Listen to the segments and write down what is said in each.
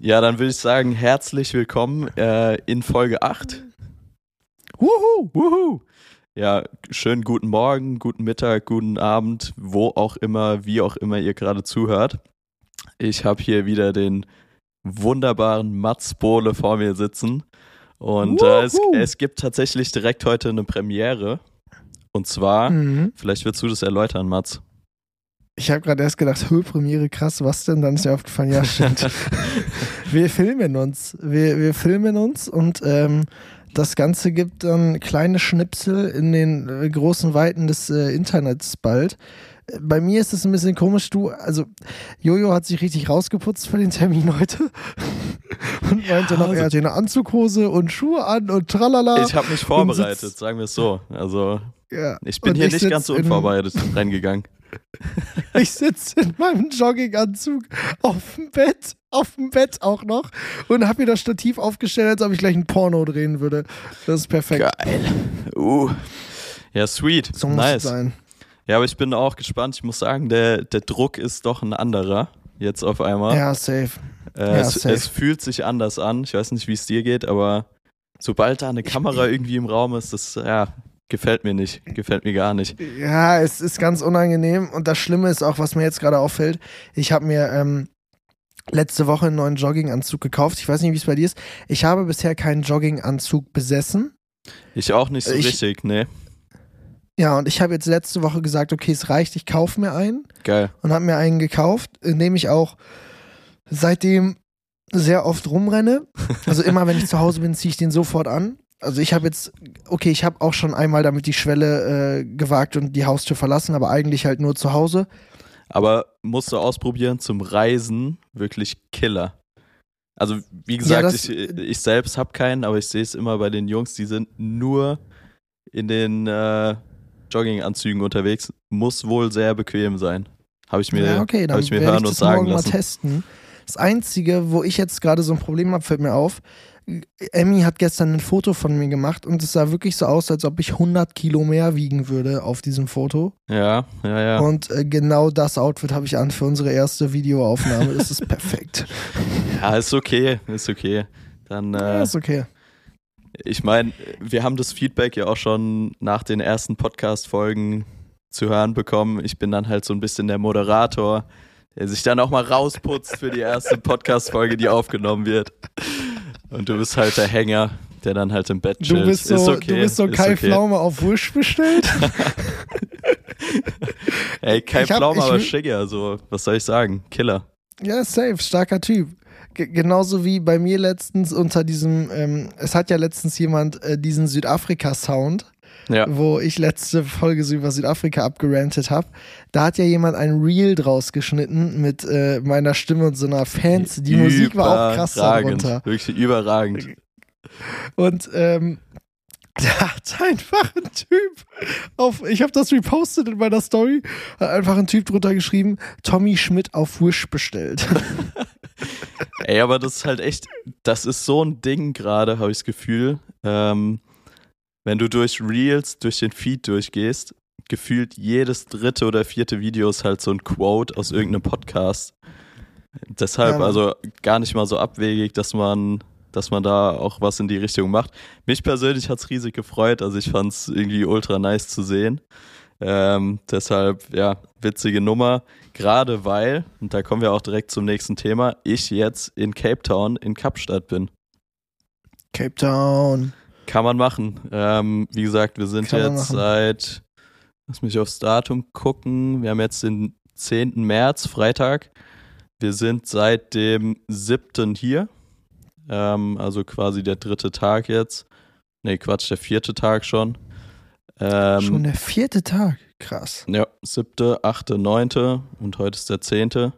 Ja, dann würde ich sagen, herzlich willkommen äh, in Folge 8. Wuhu! Wuhu! Ja, schönen guten Morgen, guten Mittag, guten Abend, wo auch immer, wie auch immer ihr gerade zuhört. Ich habe hier wieder den wunderbaren Mats Bohle vor mir sitzen. Und äh, es, es gibt tatsächlich direkt heute eine Premiere. Und zwar, Mhm. vielleicht willst du das erläutern, Mats. Ich habe gerade erst gedacht, Höhe-Premiere, krass, was denn? Dann ist mir aufgefallen, ja, stimmt. wir filmen uns. Wir, wir filmen uns und ähm, das Ganze gibt dann kleine Schnipsel in den äh, großen Weiten des äh, Internets bald. Bei mir ist es ein bisschen komisch, du, also Jojo hat sich richtig rausgeputzt für den Termin heute und meinte noch, also- er hat hier eine Anzughose und Schuhe an und tralala. Ich habe mich vorbereitet, sagen wir es so. Also, ja. ich bin hier ich nicht ganz so unvorbereitet reingegangen. Ich sitze in meinem Jogginganzug auf dem Bett, auf dem Bett auch noch und habe mir das Stativ aufgestellt, als ob ich gleich ein Porno drehen würde. Das ist perfekt. Geil. Uh. Ja, sweet. So muss nice. sein. Ja, aber ich bin auch gespannt. Ich muss sagen, der, der Druck ist doch ein anderer jetzt auf einmal. Ja, safe. äh, ja, es, safe. es fühlt sich anders an. Ich weiß nicht, wie es dir geht, aber sobald da eine Kamera irgendwie im Raum ist, das ja, gefällt mir nicht. Gefällt mir gar nicht. Ja, es ist ganz unangenehm und das Schlimme ist auch, was mir jetzt gerade auffällt. Ich habe mir ähm, letzte Woche einen neuen Jogginganzug gekauft. Ich weiß nicht, wie es bei dir ist. Ich habe bisher keinen Jogginganzug besessen. Ich auch nicht so Ich- richtig, nee. Ja, und ich habe jetzt letzte Woche gesagt, okay, es reicht, ich kaufe mir einen. Geil. und habe mir einen gekauft, in dem ich auch seitdem sehr oft rumrenne. Also immer, wenn ich zu Hause bin, ziehe ich den sofort an. Also ich habe jetzt, okay, ich habe auch schon einmal damit die Schwelle äh, gewagt und die Haustür verlassen, aber eigentlich halt nur zu Hause. Aber musst du ausprobieren zum Reisen, wirklich Killer. Also, wie gesagt, das- ich, ich selbst habe keinen, aber ich sehe es immer bei den Jungs, die sind nur in den äh, Jogginganzügen unterwegs. Muss wohl sehr bequem sein. Habe ich mir, ja, okay, hab dann ich mir hören ich und sagen morgen lassen. mal testen. Das Einzige, wo ich jetzt gerade so ein Problem habe, fällt mir auf. Emmy hat gestern ein Foto von mir gemacht und es sah wirklich so aus, als ob ich 100 Kilo mehr wiegen würde auf diesem Foto. Ja, ja, ja. Und äh, genau das Outfit habe ich an für unsere erste Videoaufnahme. Das ist perfekt. Ja, ist okay, ist okay. Dann, ja, äh, ist okay. ich meine, wir haben das Feedback ja auch schon nach den ersten Podcast-Folgen zu hören bekommen. Ich bin dann halt so ein bisschen der Moderator, der sich dann auch mal rausputzt für die erste Podcast-Folge, die aufgenommen wird. Und du bist halt der Hänger, der dann halt im Bett Du chillt. bist so, ist okay, du bist so Kai okay. Pflaume auf Wusch bestellt. Ey, Kai hab- Pflaume, aber Schigger, so, was soll ich sagen? Killer. ja, safe, starker Typ. G genauso wie bei mir letztens unter diesem, ähm, es hat ja letztens jemand äh, diesen Südafrika-Sound, Ja. wo ich letzte Folge so über Südafrika abgerantet habe. Da hat ja jemand ein Reel draus geschnitten mit äh, meiner Stimme und so einer Fans. Die Musik war auch krass darunter. Wirklich überragend. Und ähm, da hat einfach ein Typ auf, ich habe das repostet in meiner Story, hat einfach ein Typ drunter geschrieben, Tommy Schmidt auf Wish bestellt. Ey, aber das ist halt echt, das ist so ein Ding gerade, habe ich das Gefühl. Ähm, wenn du durch Reels, durch den Feed durchgehst, gefühlt jedes dritte oder vierte Video ist halt so ein Quote aus irgendeinem Podcast. Deshalb Ja, also gar nicht mal so abwegig, dass man, dass man da auch was in die Richtung macht. Mich persönlich hat's riesig gefreut, also ich fand's irgendwie ultra nice zu sehen. Ähm, deshalb, ja, witzige Nummer. Gerade weil, und da kommen wir auch direkt zum nächsten Thema, ich jetzt in Cape Town in Kapstadt bin. Cape Town. Kann man machen. Ähm, wie gesagt, wir sind Kann jetzt seit, lass mich aufs Datum gucken, wir haben jetzt den 10. März, Freitag. Wir sind seit dem 7. hier. Ähm, also quasi der dritte Tag jetzt. Nee, Quatsch, der vierte Tag schon. Ähm, Schon der vierte Tag. Krass. Ja, siebte, achte, neunte und heute ist der zehnte.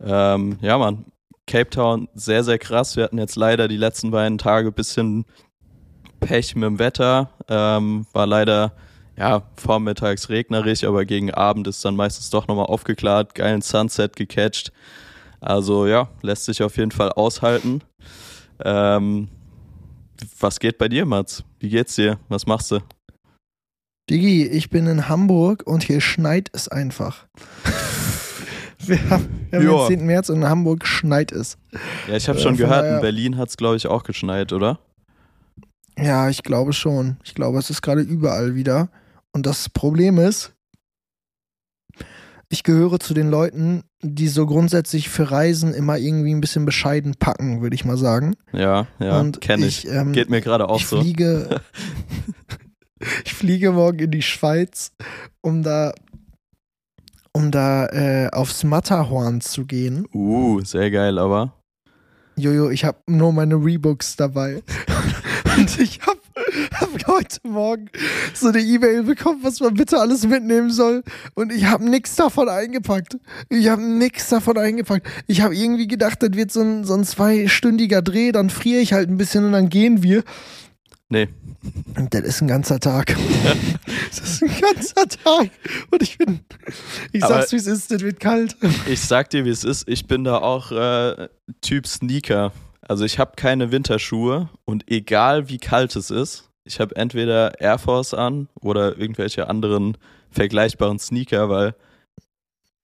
Ähm, ja, Mann, Cape Town sehr, sehr krass. Wir hatten jetzt leider die letzten beiden Tage ein bisschen Pech mit dem Wetter. Ähm, war leider, ja, vormittags regnerisch, aber gegen Abend ist dann meistens doch nochmal aufgeklärt. Geilen Sunset gecatcht. Also ja, lässt sich auf jeden Fall aushalten. Ähm, was geht bei dir, Mats? Wie geht's dir? Was machst du? Digi, ich bin in Hamburg und hier schneit es einfach. Wir haben, wir haben den 10. März und in Hamburg schneit es. Ja, ich habe Äh, schon gehört, in Berlin hat es, glaube ich, auch geschneit, oder? Ja, ich glaube schon. Ich glaube, es ist gerade überall wieder. Und das Problem ist, ich gehöre zu den Leuten, die so grundsätzlich für Reisen immer irgendwie ein bisschen bescheiden packen, würde ich mal sagen. Ja, ja, Und kenne ich. ähm, Geht mir gerade auch ich so. fliege, ich fliege morgen in die Schweiz, um da, um da äh, aufs Matterhorn zu gehen. Uh, sehr geil, aber. Jojo, ich habe nur meine Rebooks dabei. Und ich habe hab heute Morgen so eine E-Mail bekommen, was man bitte alles mitnehmen soll. Und ich habe nichts davon eingepackt. Ich habe nichts davon eingepackt. Ich habe irgendwie gedacht, das wird so ein, so ein zweistündiger Dreh, dann friere ich halt ein bisschen und dann gehen wir. Nee. Und das ist ein ganzer Tag. das ist ein ganzer Tag. Und ich bin, ich Aber- sag's wie es ist, das wird kalt. Ich sag dir, wie es ist. Ich bin da auch äh, Typ Sneaker. Also ich habe keine Winterschuhe und egal wie kalt es ist, ich habe entweder Air Force an oder irgendwelche anderen vergleichbaren Sneaker, weil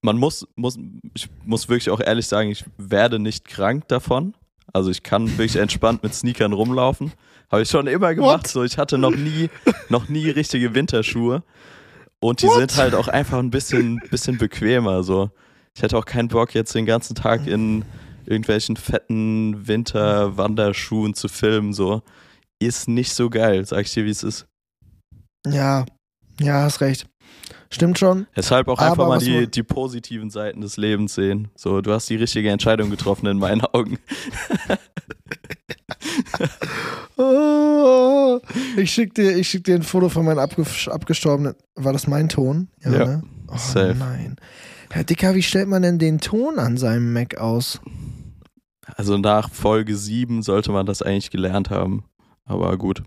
man muss, muss, ich muss wirklich auch ehrlich sagen, ich werde nicht krank davon. Also ich kann wirklich entspannt mit Sneakern rumlaufen. Habe ich schon immer gemacht. What? So, ich hatte noch nie, noch nie richtige Winterschuhe. Und die What? sind halt auch einfach ein bisschen, bisschen bequemer. So. Ich hätte auch keinen Bock, jetzt den ganzen Tag in irgendwelchen fetten Winterwanderschuhen zu filmen. So. Ist nicht so geil, sag ich dir, wie es ist. Ja, ja, hast recht. Stimmt schon. Deshalb auch einfach mal die, die positiven Seiten des Lebens sehen. So, du hast die richtige Entscheidung getroffen in meinen Augen. Oh, ich schick dir, ich schick dir ein Foto von meinem abge abgestorbenen. War das mein Ton? Ja, ne? Oh, safe. nein. Herr Dicker, wie stellt man denn den Ton an seinem Mac aus? Also nach Folge 7 sollte man das eigentlich gelernt haben. Aber gut.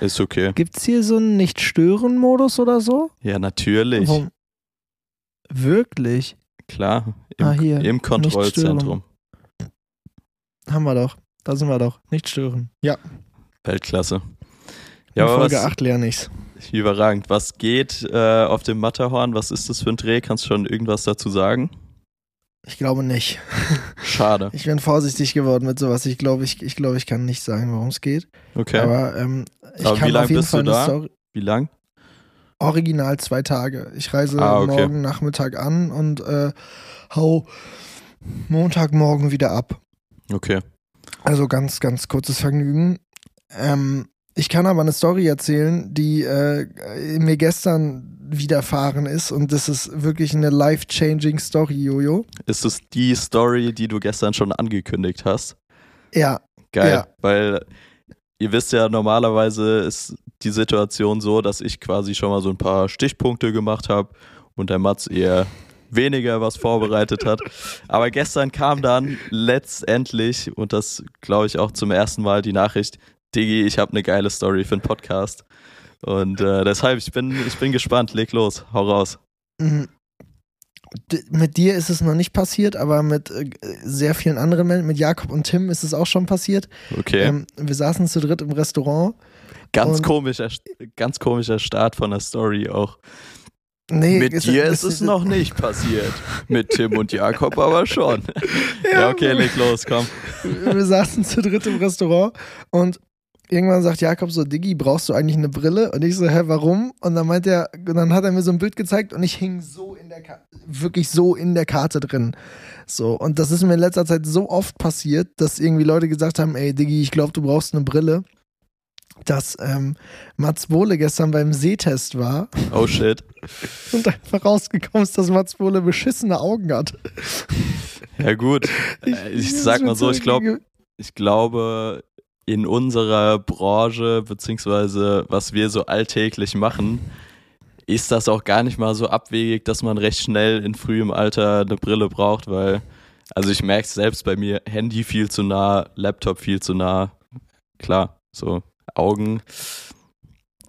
Ist okay. Gibt's hier so einen Nicht-Stören-Modus oder so? Ja, natürlich. Warum? Wirklich? Klar. Im, Ah, hier. im Kontrollzentrum. Haben wir doch. Da sind wir doch. Nicht stören. Ja. Weltklasse. In Ja, aber Folge was, 8 lerne ich's. überragend. Was geht äh, auf dem Matterhorn? Was ist das für ein Dreh? Kannst du schon irgendwas dazu sagen? Ich glaube nicht. Schade. Ich bin vorsichtig geworden mit sowas. Ich glaube, ich, ich, glaube, ich kann nicht sagen, worum es geht. Okay. Aber ähm, ich Aber kann wie lang auf jeden bist du Fall eine da? Story. Wie lang? Original zwei Tage. Ich reise Ah, okay. morgen Nachmittag an und äh, hau Montagmorgen wieder ab. Okay. Also ganz, ganz kurzes Vergnügen. Ähm, ich kann aber eine Story erzählen, die äh, mir gestern widerfahren ist und das ist wirklich eine life-changing Story, Jojo. Ist es die Story, die du gestern schon angekündigt hast? Ja, Geil. Ja. Weil ihr wisst ja, normalerweise ist die Situation so, dass ich quasi schon mal so ein paar Stichpunkte gemacht habe und der Mats eher weniger was vorbereitet hat. Aber gestern kam dann letztendlich, und das glaube ich auch zum ersten Mal, die Nachricht, Digi, ich habe eine geile Story für einen Podcast. Und äh, deshalb, ich bin, ich bin gespannt. Leg los, hau raus. Mhm. Mit dir ist es noch nicht passiert, aber mit äh, sehr vielen anderen Menschen, mit Jakob und Tim ist es auch schon passiert. Okay. Ähm, wir saßen zu dritt im Restaurant. ganz komischer, ganz komischer Start von der Story auch. Nee, Mit dir ist es noch nicht passiert. Mit Tim und Jakob aber schon. Ja, okay, leg los, komm. wir saßen zu dritt im Restaurant und irgendwann sagt Jakob so, Diggi, brauchst du eigentlich eine Brille? Und ich so, hä, warum? Und dann meint er, dann hat er mir so ein Bild gezeigt und ich hing so in der Karte, wirklich so in der Karte drin. So, und das ist mir in letzter Zeit so oft passiert, dass irgendwie Leute gesagt haben, ey, Diggi, ich glaube, du brauchst eine Brille. Dass ähm, Mats Bohle gestern beim Sehtest war Oh shit. und einfach rausgekommen ist, dass Mats Bohle beschissene Augen hat. Ja gut. Äh, Ich, sag mal so, ich glaube, ich glaube, in unserer Branche, beziehungsweise was wir so alltäglich machen, ist das auch gar nicht mal so abwegig, dass man recht schnell in frühem Alter eine Brille braucht, weil, also ich merke es selbst bei mir, Handy viel zu nah, Laptop viel zu nah. Klar, so Augen.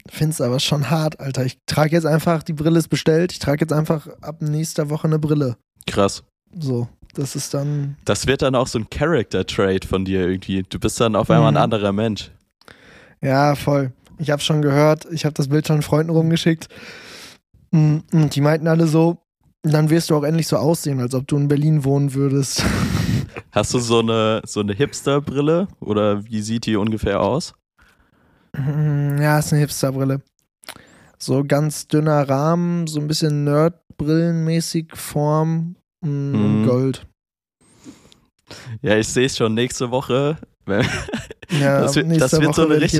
Find's aber schon hart, Alter. Ich trage jetzt einfach, die Brille ist bestellt, ich trage jetzt einfach ab nächster Woche eine Brille. Krass. So, das ist dann. Das wird dann auch so ein Character-Trait von dir irgendwie. Du bist dann auf einmal Mhm. ein anderer Mensch. Ja, voll. Ich habe schon gehört, ich habe das Bild schon Freunden rumgeschickt. Mm, Und die meinten alle so, Dann wirst du auch endlich so aussehen, als ob du in Berlin wohnen würdest. Hast du so eine, so eine Hipster-Brille oder wie sieht die ungefähr aus? Mm, Ja, ist eine Hipsterbrille. So ganz dünner Rahmen, so ein bisschen Nerd-Brillenmäßig Form mm, Mhm. Gold. Ja, ich sehe es schon nächste Woche. Ja, Das wird- das wird so eine richtig-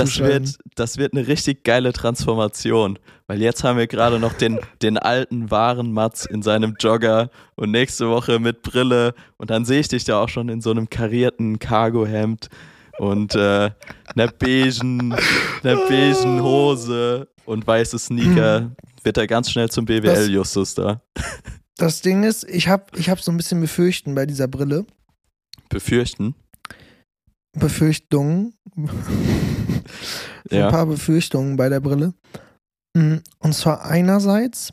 Das wird, das wird eine richtig geile Transformation. Weil jetzt haben wir gerade noch den, den alten, wahren Mats in seinem Jogger und nächste Woche mit Brille. Und dann sehe ich dich da auch schon in so einem karierten Cargo-Hemd und äh, einer beigen, einer beigen Hose und weiße Sneaker. Wird er ganz schnell zum BWL-Justus da. Das Ding ist, ich habe ich hab so ein bisschen Befürchten bei dieser Brille. Befürchten. Befürchtungen. Ja. Ein paar Befürchtungen bei der Brille. Mm, Und zwar einerseits,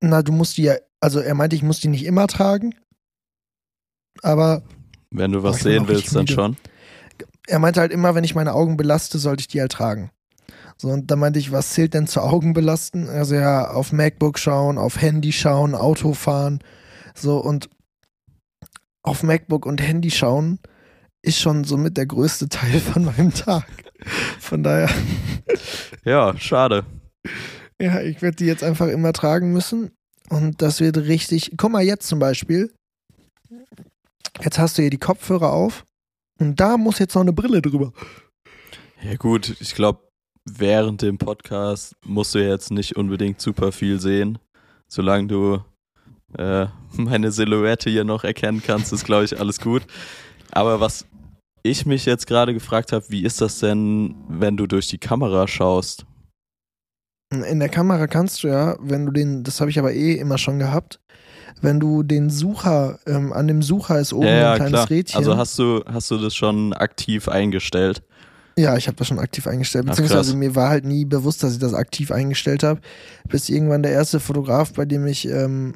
na, du musst die ja, also er meinte, ich muss die nicht immer tragen. Aber Wenn du was Oh, sehen willst, dann schon. er meinte halt immer, wenn ich meine Augen belaste, sollte ich die halt tragen. So, und da meinte ich, was zählt denn zu Augen belasten? Also ja, auf MacBook schauen, auf Handy schauen, Auto fahren. So, und auf MacBook und Handy schauen ist schon somit der größte Teil von meinem Tag. Von daher, Ja, schade. ja, ich werde die jetzt einfach immer tragen müssen. Und das wird richtig. Guck mal, jetzt zum Beispiel. Jetzt hast du hier die Kopfhörer auf. Und da muss jetzt noch eine Brille drüber. Ja gut, ich glaube, während dem Podcast musst du jetzt nicht unbedingt super viel sehen. Solange du äh, meine Silhouette hier noch erkennen kannst, ist, glaube ich, alles gut. Aber was ich mich jetzt gerade gefragt habe, wie ist das denn, wenn du durch die Kamera schaust? In der Kamera kannst du ja, wenn du den, das habe ich aber eh immer schon gehabt, wenn du den Sucher, ähm, an dem Sucher ist oben ja, ja, ein kleines klar. Rädchen. Also hast du, hast du das schon aktiv eingestellt? Ja, ich habe das schon aktiv eingestellt, Ach, beziehungsweise krass. mir war halt nie bewusst, dass ich das aktiv eingestellt habe, bis irgendwann der erste Fotograf, bei dem ich, ähm,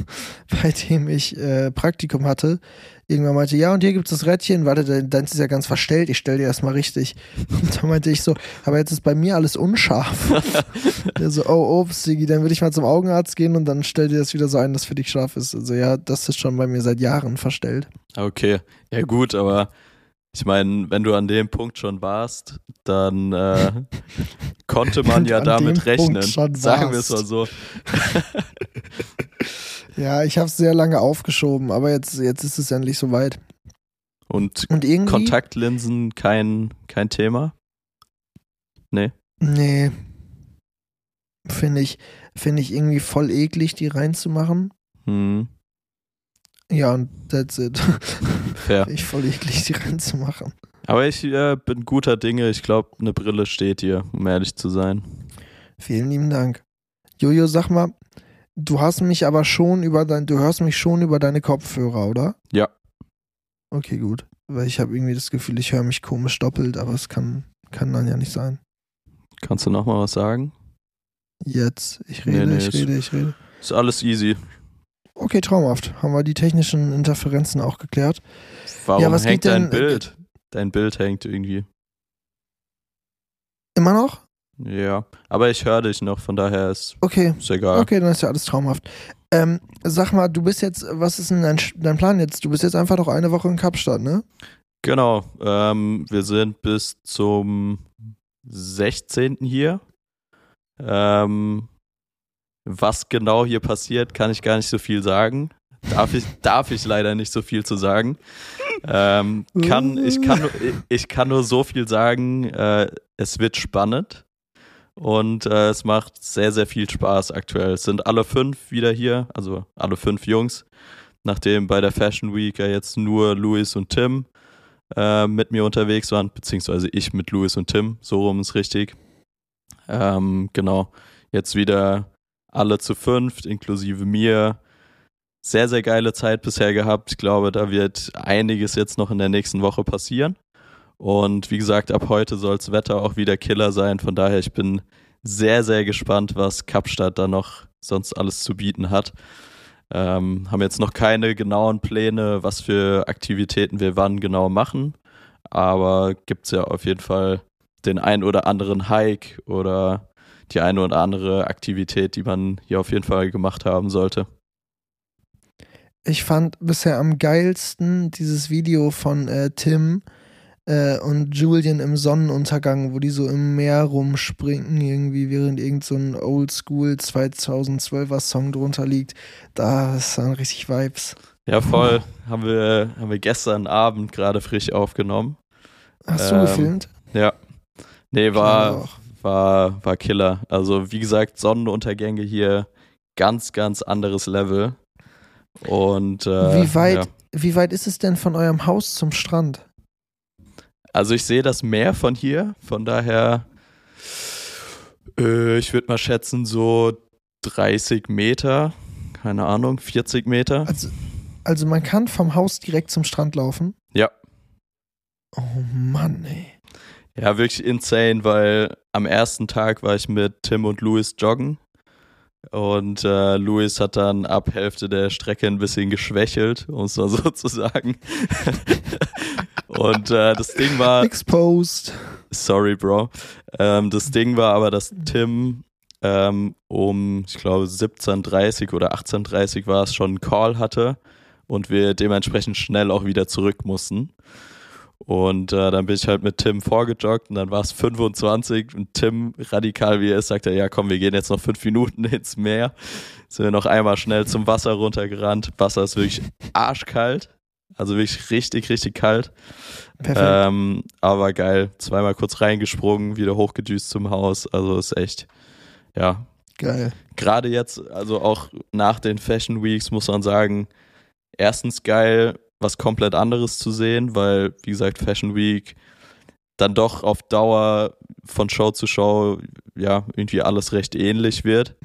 bei dem ich äh, Praktikum hatte, irgendwann meinte, ja und hier gibt es das Rädchen, warte, dein- deins ist ja ganz verstellt, ich stell dir das mal richtig. Und da meinte ich so, aber jetzt ist bei mir alles unscharf. Der so, oh, ups, Sigi, dann würde ich mal zum Augenarzt gehen und dann stell dir das wieder so ein, dass für dich scharf ist. Also ja, das ist schon bei mir seit Jahren verstellt. Okay, ja gut, aber ich meine, wenn du an dem Punkt schon warst, dann äh, konnte man ja damit rechnen. Sagen wir es mal so. Ja, ich habe es sehr lange aufgeschoben, aber jetzt, jetzt ist es endlich soweit. Und Und irgendwie. Kontaktlinsen kein, kein Thema? Nee. Nee. Finde ich, finde ich irgendwie voll eklig, die reinzumachen. Hm, Ja, und that's it. fair. Ich voll eklig, die reinzumachen. Aber ich äh, bin guter Dinge. Ich glaube, eine Brille steht dir, um ehrlich zu sein. Vielen lieben Dank. Jojo, sag mal, du hast mich aber schon über dein, du hörst mich schon über deine Kopfhörer, oder? Ja. Okay, gut. Weil ich habe irgendwie das Gefühl, ich höre mich komisch doppelt, aber es kann, kann dann ja nicht sein. Kannst du noch mal was sagen? Jetzt. Ich Nee, rede, nee, ich ist- rede, ich rede. Ist alles easy. Okay, traumhaft. Haben wir die technischen Interferenzen auch geklärt. Warum Ja, was hängt dein denn- Bild? Dein Bild hängt irgendwie. Immer noch? Ja. Aber ich höre dich noch, von daher ist Okay. ist egal. Okay, dann ist ja alles traumhaft. Ähm, sag mal, du bist jetzt, was ist denn dein, dein Plan jetzt? Du bist jetzt einfach noch eine Woche in Kapstadt, ne? Genau. Ähm, wir sind bis zum 16. hier. Ähm, was genau hier passiert, kann ich gar nicht so viel sagen. Darf ich, darf ich leider nicht so viel zu sagen. Ähm, kann, ich, kann, nur- ich kann nur so viel sagen, äh, es wird spannend und äh, es macht sehr, sehr viel Spaß aktuell. Es sind alle fünf wieder hier, also alle fünf Jungs, nachdem bei der Fashion Week ja jetzt nur Louis und Tim äh, mit mir unterwegs waren, beziehungsweise ich mit Louis und Tim, so rum ist richtig. Ähm, genau, jetzt wieder alle zu fünft, inklusive mir. Sehr, sehr geile Zeit bisher gehabt. Ich glaube, da wird einiges jetzt noch in der nächsten Woche passieren. Und wie gesagt, ab heute soll das Wetter auch wieder Killer sein. Von daher, ich bin sehr, sehr gespannt, was Kapstadt da noch sonst alles zu bieten hat. Ähm, haben jetzt noch keine genauen Pläne, was für Aktivitäten wir wann genau machen. Aber gibt es ja auf jeden Fall den ein oder anderen Hike oder die eine oder andere Aktivität, die man hier auf jeden Fall gemacht haben sollte. Ich fand bisher am geilsten dieses Video von äh, Tim äh, und Julian im Sonnenuntergang, wo die so im Meer rumspringen, irgendwie, während irgend so ein Oldschool 2012er Song drunter liegt. Da sind richtig Vibes. Ja, voll. haben, wir, haben wir gestern Abend gerade frisch aufgenommen. Hast du ähm, gefilmt? Ja. Nee, war, war, war Killer. Also, wie gesagt, Sonnenuntergänge hier ganz, ganz anderes Level. Und äh, wie weit, ja. wie weit ist es denn von eurem Haus zum Strand? Also ich sehe das Meer von hier, von daher, äh, ich würde mal schätzen, so 30 Meter, keine Ahnung, 40 Meter. Also, also man kann vom Haus direkt zum Strand laufen? Ja. Oh Mann, ey. Ja, wirklich insane, weil am ersten Tag war ich mit Tim und Louis joggen und äh, Luis hat dann ab Hälfte der Strecke ein bisschen geschwächelt, um es mal so zu sagen. und äh, das Ding war. Exposed. Sorry, Bro. Ähm, das Ding war aber, dass Tim ähm, um, ich glaube, 17.30 oder 18.30 war es schon einen Call hatte und wir dementsprechend schnell auch wieder zurück mussten. Und äh, dann bin ich halt mit Tim vorgejoggt und dann war es 25 und Tim, radikal wie er ist, sagte, ja komm, wir gehen jetzt noch fünf Minuten ins Meer. Sind wir noch einmal schnell zum Wasser runtergerannt. Wasser ist wirklich arschkalt. Also wirklich richtig, richtig kalt. Ähm, aber geil. Zweimal kurz reingesprungen, wieder hochgedüst zum Haus. Also ist echt, ja. Geil. Gerade jetzt, also auch nach den Fashion Weeks muss man sagen, erstens geil, was komplett anderes zu sehen, weil, wie gesagt, Fashion Week dann doch auf Dauer von Show zu Show ja irgendwie alles recht ähnlich wird.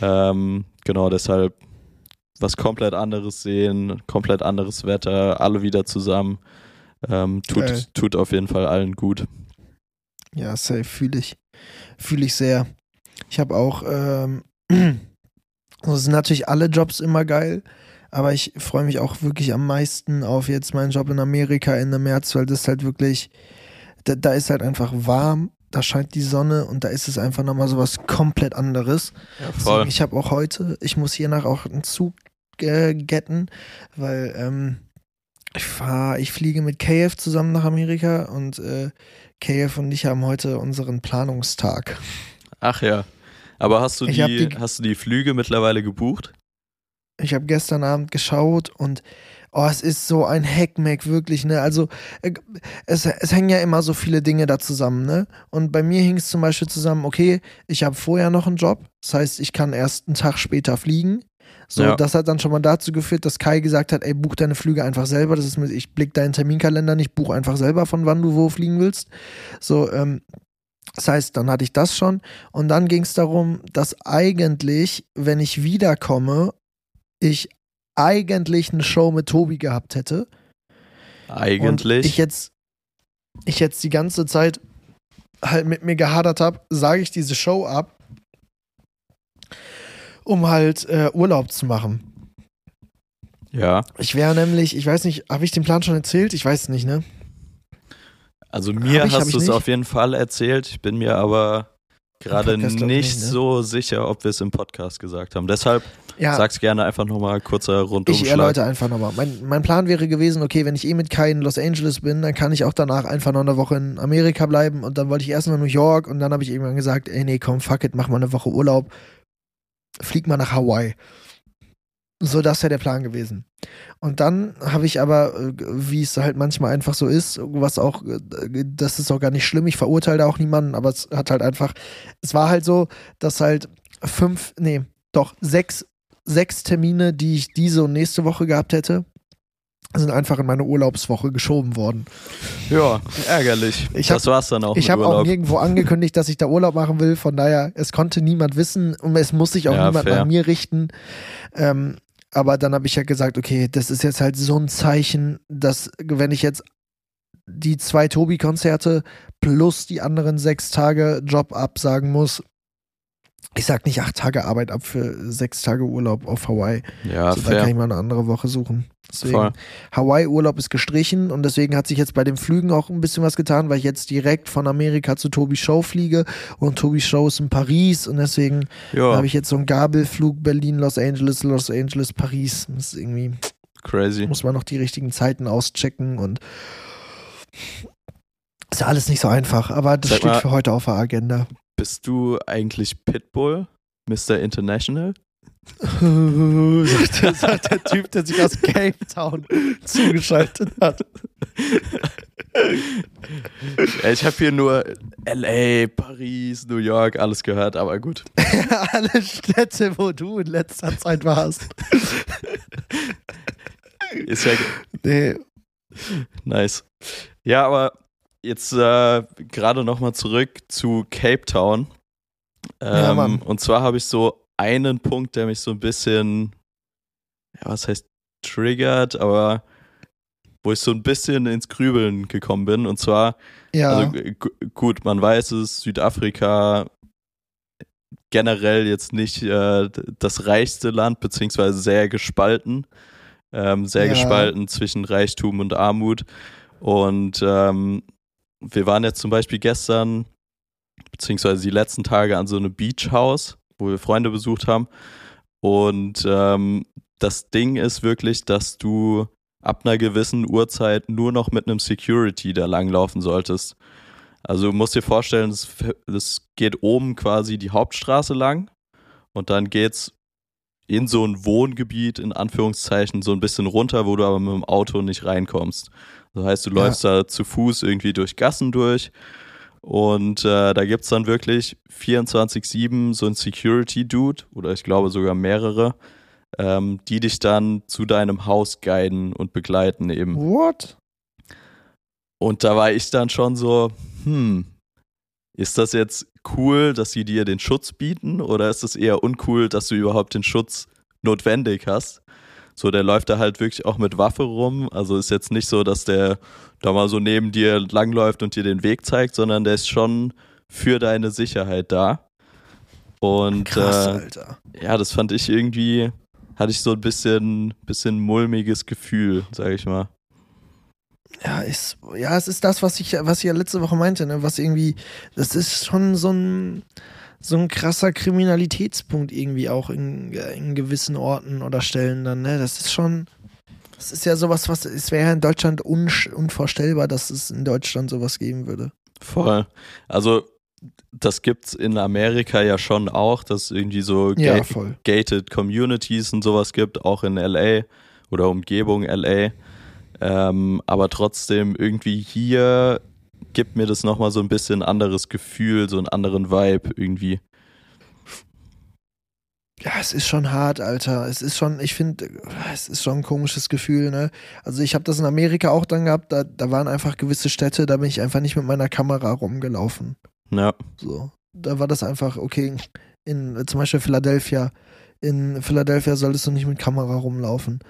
Ähm, genau, deshalb was komplett anderes sehen, komplett anderes Wetter, alle wieder zusammen. Ähm, tut, tut auf jeden Fall allen gut. Ja, safe, fühle ich. Fühle ich sehr. Ich habe auch, ähm, also sind natürlich alle Jobs immer geil, aber ich freue mich auch wirklich am meisten auf jetzt meinen Job in Amerika Ende März, weil das halt wirklich, da, da ist halt einfach warm, da scheint die Sonne und da ist es einfach nochmal so was komplett anderes. Ja, voll. Deswegen, ich habe auch heute, ich muss hiernach auch einen Zug äh, getten, weil ähm, ich fahre, ich fliege mit KF zusammen nach Amerika und äh, KF und ich haben heute unseren Planungstag. Ach ja. Aber hast du die, die, hast du die Flüge mittlerweile gebucht? Ich habe gestern Abend geschaut und oh, es ist so ein Hackmack, wirklich, ne? Also, äh, es, es hängen ja immer so viele Dinge da zusammen, ne? Und bei mir hing es zum Beispiel zusammen, okay, ich habe vorher noch einen Job, das heißt, ich kann erst einen Tag später fliegen. So, ja. das hat dann schon mal dazu geführt, dass Kai gesagt hat, ey, buch deine Flüge einfach selber. Das ist mit, ich blick deinen Terminkalender nicht, buch einfach selber, von wann du wo fliegen willst. So, ähm, das heißt, dann hatte ich das schon. Und dann ging es darum, dass eigentlich, wenn ich wiederkomme, ich eigentlich eine Show mit Tobi gehabt hätte. Eigentlich. Und ich jetzt, ich jetzt die ganze Zeit halt mit mir gehadert habe, sage ich diese Show ab, um halt äh, Urlaub zu machen. Ja. Ich wäre nämlich, ich weiß nicht, habe ich den Plan schon erzählt? Ich weiß es nicht, ne? Also mir ich, hast du es auf jeden Fall erzählt. Ich bin mir aber gerade nicht, nicht ne? so sicher, ob wir es im Podcast gesagt haben. Deshalb ja. sag's gerne einfach nochmal kurzer Rundumschlag. Ich erläutere einfach nochmal. Mein, mein Plan wäre gewesen, okay, wenn ich eh mit Kai in Los Angeles bin, dann kann ich auch danach einfach noch eine Woche in Amerika bleiben und dann wollte ich erst nach New York und dann habe ich irgendwann gesagt, ey nee, komm, fuck it, mach mal eine Woche Urlaub, flieg mal nach Hawaii. So, das wäre der Plan gewesen. Und dann habe ich aber, äh, wie es halt manchmal einfach so ist, was auch, äh, das ist auch gar nicht schlimm, ich verurteile da auch niemanden, aber es hat halt einfach, es war halt so, dass halt fünf, nee, doch sechs, sechs Termine, die ich diese und nächste Woche gehabt hätte, sind einfach in meine Urlaubswoche geschoben worden. Ja, ärgerlich. Ich hab, das war's dann auch. Ich habe auch nirgendwo angekündigt, dass ich da Urlaub machen will. Von daher, es konnte niemand wissen und es muss sich auch ja, niemand fair. nach mir richten. Ähm, aber dann habe ich ja gesagt, okay, das ist jetzt halt so ein Zeichen, dass wenn ich jetzt die zwei Tobi-Konzerte plus die anderen sechs Tage Job absagen muss, ich sag nicht acht Tage Arbeit ab für sechs Tage Urlaub auf Hawaii. Ja, so, fair. Da kann ich mal eine andere Woche suchen. Deswegen, Hawaii-Urlaub ist gestrichen und deswegen hat sich jetzt bei den Flügen auch ein bisschen was getan, weil ich jetzt direkt von Amerika zu Tobi Show fliege und Tobi Show ist in Paris und deswegen habe ich jetzt so einen Gabelflug Berlin, Los Angeles, Los Angeles, Paris. Das ist irgendwie, crazy. muss man noch die richtigen Zeiten auschecken und ist ja alles nicht so einfach, aber das Sag steht mal- für heute auf der Agenda. Bist du eigentlich Pitbull, Mr. International? sagt, der, sagt der Typ, der sich aus Cape Town zugeschaltet hat. Ja, ich habe hier nur LA, Paris, New York, alles gehört, aber gut. Alle Städte, wo du in letzter Zeit warst. Ist ja Nee, nice. Ja, aber jetzt äh, gerade nochmal zurück zu Cape Town. Ja, Ähm, Mann. und zwar habe ich so einen Punkt, der mich so ein bisschen, ja, was heißt triggert, aber wo ich so ein bisschen ins Grübeln gekommen bin. Und zwar ja. Also gut, man weiß es, Südafrika generell jetzt nicht äh, das reichste Land, beziehungsweise sehr gespalten. Ähm, sehr Ja. gespalten zwischen Reichtum und Armut. Und ähm, wir waren jetzt zum Beispiel gestern, beziehungsweise die letzten Tage an so einem Beachhaus, wo wir Freunde besucht haben. Und ähm, das Ding ist wirklich, dass du ab einer gewissen Uhrzeit nur noch mit einem Security da langlaufen solltest. Also du musst dir vorstellen, das, das geht oben quasi die Hauptstraße lang und dann geht's in so ein Wohngebiet, in Anführungszeichen, so ein bisschen runter, wo du aber mit dem Auto nicht reinkommst. Das heißt, du Ja. läufst da zu Fuß irgendwie durch Gassen durch und äh, da gibt's dann wirklich 24-7 so ein Security-Dude oder ich glaube sogar mehrere, ähm, die dich dann zu deinem Haus guiden und begleiten eben. What? Und da war ich dann schon so, hm, ist das jetzt cool, dass sie dir den Schutz bieten oder ist es eher uncool, dass du überhaupt den Schutz notwendig hast? So, der läuft da halt wirklich auch mit Waffe rum. Also ist jetzt nicht so, dass der da mal so neben dir langläuft und dir den Weg zeigt, sondern der ist schon für deine Sicherheit da. Und Krass, äh, Alter. ja, das fand ich irgendwie, hatte ich so ein bisschen, bisschen mulmiges Gefühl, sag ich mal. Ja, ist, ja, es ist das, was ich, was ich ja letzte Woche meinte, ne? Was irgendwie, das ist schon so ein, so ein krasser Kriminalitätspunkt irgendwie auch in, in gewissen Orten oder Stellen dann, ne? Das ist schon, das ist ja sowas, was, es wäre ja in Deutschland unsch- unvorstellbar, dass es in Deutschland sowas geben würde. Voll. Also, das gibt's in Amerika ja schon auch, dass es irgendwie so Ja, gated Communities und sowas gibt, auch in LA oder Umgebung LA. Ähm, aber trotzdem irgendwie hier gibt mir das nochmal so ein bisschen anderes Gefühl, so einen anderen Vibe irgendwie. Ja, es ist schon hart, Alter. Es ist schon, ich finde, es ist schon ein komisches Gefühl, ne? Also ich habe das in Amerika auch dann gehabt, da, da waren einfach gewisse Städte, da bin ich einfach nicht mit meiner Kamera rumgelaufen. Ja, So. Da war das einfach, okay, in zum Beispiel Philadelphia. In Philadelphia solltest du nicht mit Kamera rumlaufen.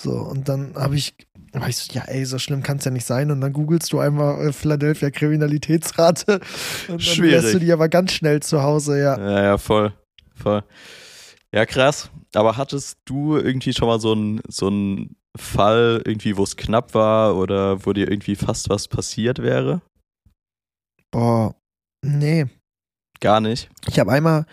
So, und dann habe ich, hab ich so, ja, ey, so schlimm kann es ja nicht sein. Und dann googelst du einmal äh, Philadelphia Kriminalitätsrate. Und dann Schwierig. wärst du die aber ganz schnell zu Hause, ja. ja, ja, voll. Voll. Ja, krass. Aber hattest du irgendwie schon mal so einen so einen Fall, irgendwie, wo es knapp war oder wo dir irgendwie fast was passiert wäre? Boah, nee. Gar nicht. Ich habe einmal,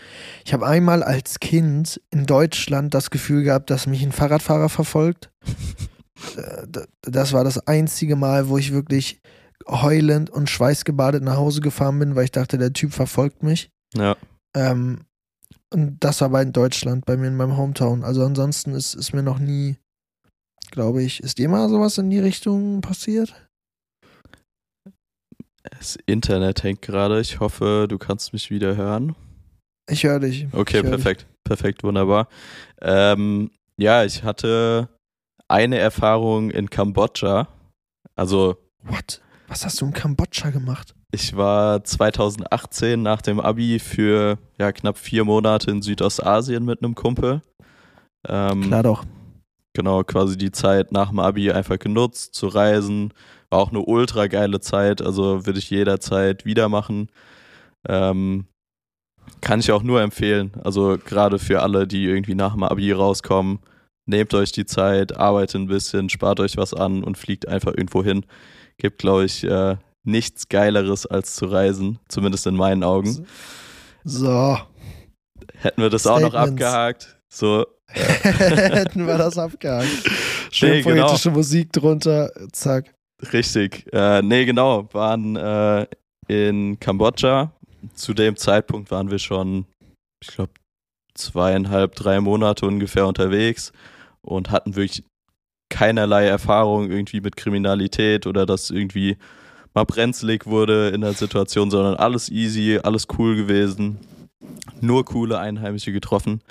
ich habe einmal als Kind in Deutschland das Gefühl gehabt, dass mich ein Fahrradfahrer verfolgt. Äh, das war das einzige Mal, wo ich wirklich heulend und schweißgebadet nach Hause gefahren bin, weil ich dachte, der Typ verfolgt mich. Ja. Ähm, und das war bei in Deutschland, bei mir in meinem Hometown. Also ansonsten ist, ist mir noch nie, glaube ich, ist dir mal sowas in die Richtung passiert? Das Internet hängt gerade. Ich hoffe, du kannst mich wieder hören. Ich höre dich. Okay, hör perfekt. Perfekt, wunderbar. Ähm, ja, ich hatte eine Erfahrung in Kambodscha. Also, Dich. What? Was hast du in Kambodscha gemacht? ich war 2018 nach dem Abi für ja, knapp vier Monate in Südostasien mit einem Kumpel. Ähm, Klar doch. genau, quasi die Zeit nach dem Abi einfach genutzt zu reisen. War auch eine ultra geile Zeit, also würde ich jederzeit wieder machen. Ähm, kann ich auch nur empfehlen. Also gerade für alle, die irgendwie nach dem Abi rauskommen, nehmt euch die Zeit, arbeitet ein bisschen, spart euch was an und fliegt einfach irgendwo hin. Gibt, glaube ich, äh, nichts Geileres als zu reisen, zumindest in meinen Augen. So. Hätten wir das Statements. auch noch abgehakt. So. Hätten wir das abgehakt. Schön nee, genau. poetische. Musik drunter, zack. Richtig. Äh, nee, genau. Waren äh, in Kambodscha. Zu dem Zeitpunkt waren wir schon, ich glaube, zweieinhalb, drei Monate ungefähr unterwegs und hatten wirklich keinerlei Erfahrung irgendwie mit Kriminalität oder dass irgendwie mal brenzlig wurde in der Situation, sondern alles easy, alles cool gewesen. Nur coole Einheimische getroffen.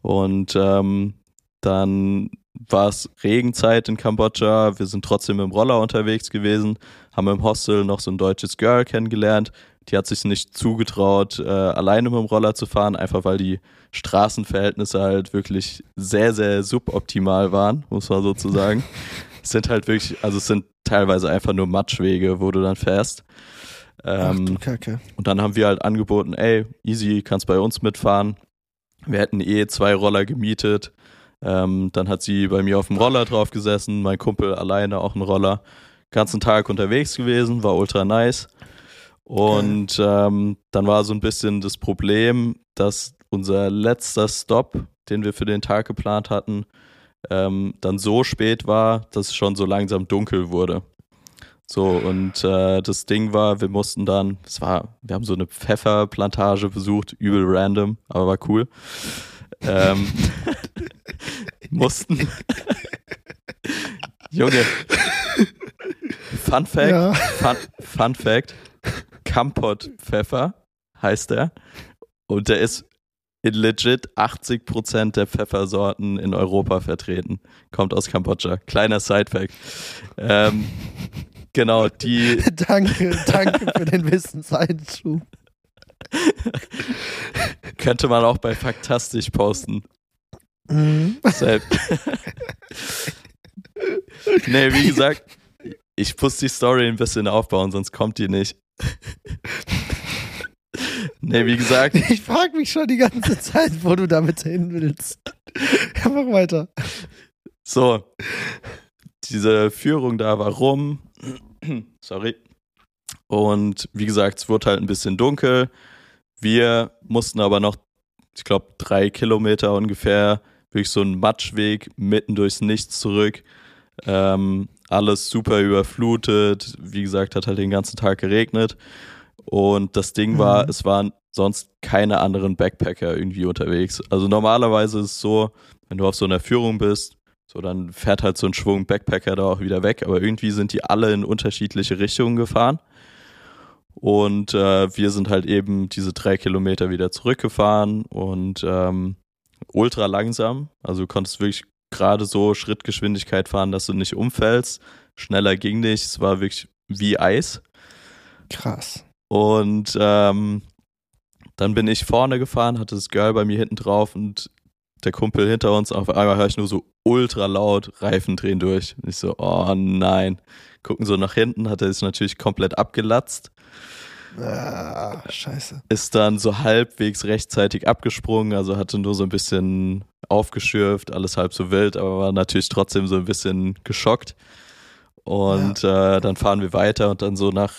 Und ähm, dann war es Regenzeit in Kambodscha. Wir sind trotzdem im Roller unterwegs gewesen, haben im Hostel noch so ein deutsches Girl kennengelernt. Die hat sich nicht zugetraut, äh, alleine mit dem Roller zu fahren, einfach weil die Straßenverhältnisse halt wirklich sehr, sehr suboptimal waren, muss man sozusagen. es sind halt wirklich, also es sind teilweise einfach nur Matschwege, wo du dann fährst. Ähm, Ach. Und dann haben wir halt angeboten, ey, easy, kannst bei uns mitfahren. Wir hätten eh zwei Roller gemietet. Ähm, dann hat sie bei mir auf dem Roller drauf gesessen, mein Kumpel alleine auch einen Roller. Ganzen Tag unterwegs gewesen, war ultra nice. Und ähm, dann war so ein bisschen das Problem, dass unser letzter Stop, den wir für den Tag geplant hatten, ähm, dann so spät war, dass es schon so langsam dunkel wurde. So, und äh, das Ding war, wir mussten dann, es war, wir haben so eine Pfefferplantage besucht, übel random, aber war cool. Ähm, mussten. Junge. Fun Fact, ja. Fun, Fun Fact, Kampot-Pfeffer heißt er. Und der ist in legit 80% der Pfeffersorten in Europa vertreten. Kommt aus Kambodscha. Kleiner Side-Fact. Ähm, genau, die. danke, danke für den Wissenseinschub. Könnte man auch bei Faktastisch posten. Mhm. nee, wie gesagt, ich muss die Story ein bisschen aufbauen, sonst kommt die nicht. nee, wie gesagt. Ich frage mich schon die ganze Zeit, wo du damit hin willst. Ja, mach weiter. So. Diese Führung da war rum. Sorry. Und wie gesagt, es wurde halt ein bisschen dunkel. Wir mussten aber noch, ich glaube, drei Kilometer ungefähr, wirklich so einen Matschweg mitten durchs Nichts zurück. Ähm, alles super überflutet. Wie gesagt, hat halt den ganzen Tag geregnet. Und das Ding war, mhm. es waren sonst keine anderen Backpacker irgendwie unterwegs. Also normalerweise ist es so, wenn du auf so einer Führung bist, so dann fährt halt so ein Schwung Backpacker da auch wieder weg, aber irgendwie sind die alle in unterschiedliche Richtungen gefahren. Und äh, wir sind halt eben diese drei Kilometer wieder zurückgefahren und ähm, ultra langsam. Also du konntest wirklich gerade so Schrittgeschwindigkeit fahren, dass du nicht umfällst. Schneller ging nicht. Es war wirklich wie Eis. Krass. Und ähm, dann bin ich vorne gefahren, hatte das Girl bei mir hinten drauf und der Kumpel hinter uns. Auf einmal höre ich nur so ultra laut Reifen drehen durch. Und ich so, oh nein. Gucken so nach hinten, hat er sich natürlich komplett abgelatzt. Ah, scheiße. Ist dann so halbwegs rechtzeitig abgesprungen, also hatte nur so ein bisschen aufgeschürft, alles halb so wild, aber war natürlich trotzdem so ein bisschen geschockt. Und ja. äh, dann fahren wir weiter und dann so nach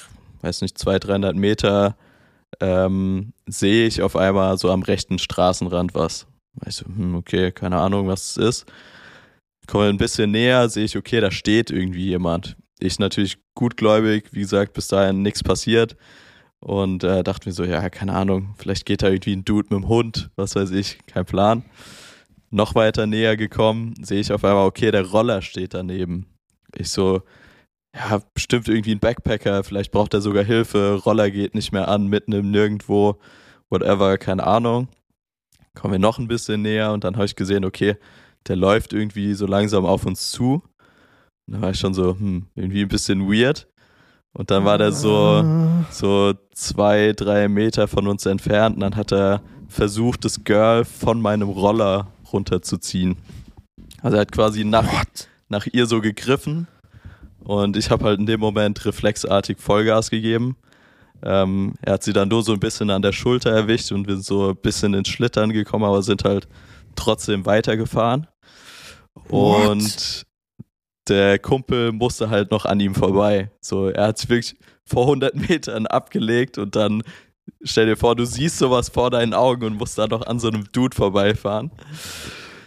weiß nicht, 200, 300 Meter ähm, sehe ich auf einmal so am rechten Straßenrand was. Ich so, hm, okay, keine Ahnung, was es ist. Komme ein bisschen näher, sehe ich, okay, da steht irgendwie jemand. Ich natürlich gutgläubig, wie gesagt, bis dahin nichts passiert. Und äh, dachte mir so, ja, keine Ahnung, vielleicht geht da irgendwie ein Dude mit dem Hund, was weiß ich, kein Plan. Noch weiter näher gekommen, sehe ich auf einmal, okay, der Roller steht daneben. Ich so, ja, bestimmt irgendwie ein Backpacker, vielleicht braucht er sogar Hilfe, Roller geht nicht mehr an, mitten im Nirgendwo, whatever, keine Ahnung. Kommen wir noch ein bisschen näher und dann habe ich gesehen, okay, der läuft irgendwie so langsam auf uns zu. Da war ich schon so, hm, irgendwie ein bisschen weird. Und dann war der so, so zwei, drei Meter von uns entfernt und dann hat er versucht, das Girl von meinem Roller runterzuziehen. Also er hat quasi nach, nach ihr so gegriffen und ich habe halt in dem Moment reflexartig Vollgas gegeben. Ähm, er hat sie dann nur so ein bisschen an der Schulter erwischt und wir sind so ein bisschen ins Schlittern gekommen, aber sind halt trotzdem weitergefahren. What? Und der Kumpel musste halt noch an ihm vorbei. So, er hat sich wirklich vor 100 Metern abgelegt und dann stell dir vor, du siehst sowas vor deinen Augen und musst da noch an so einem Dude vorbeifahren.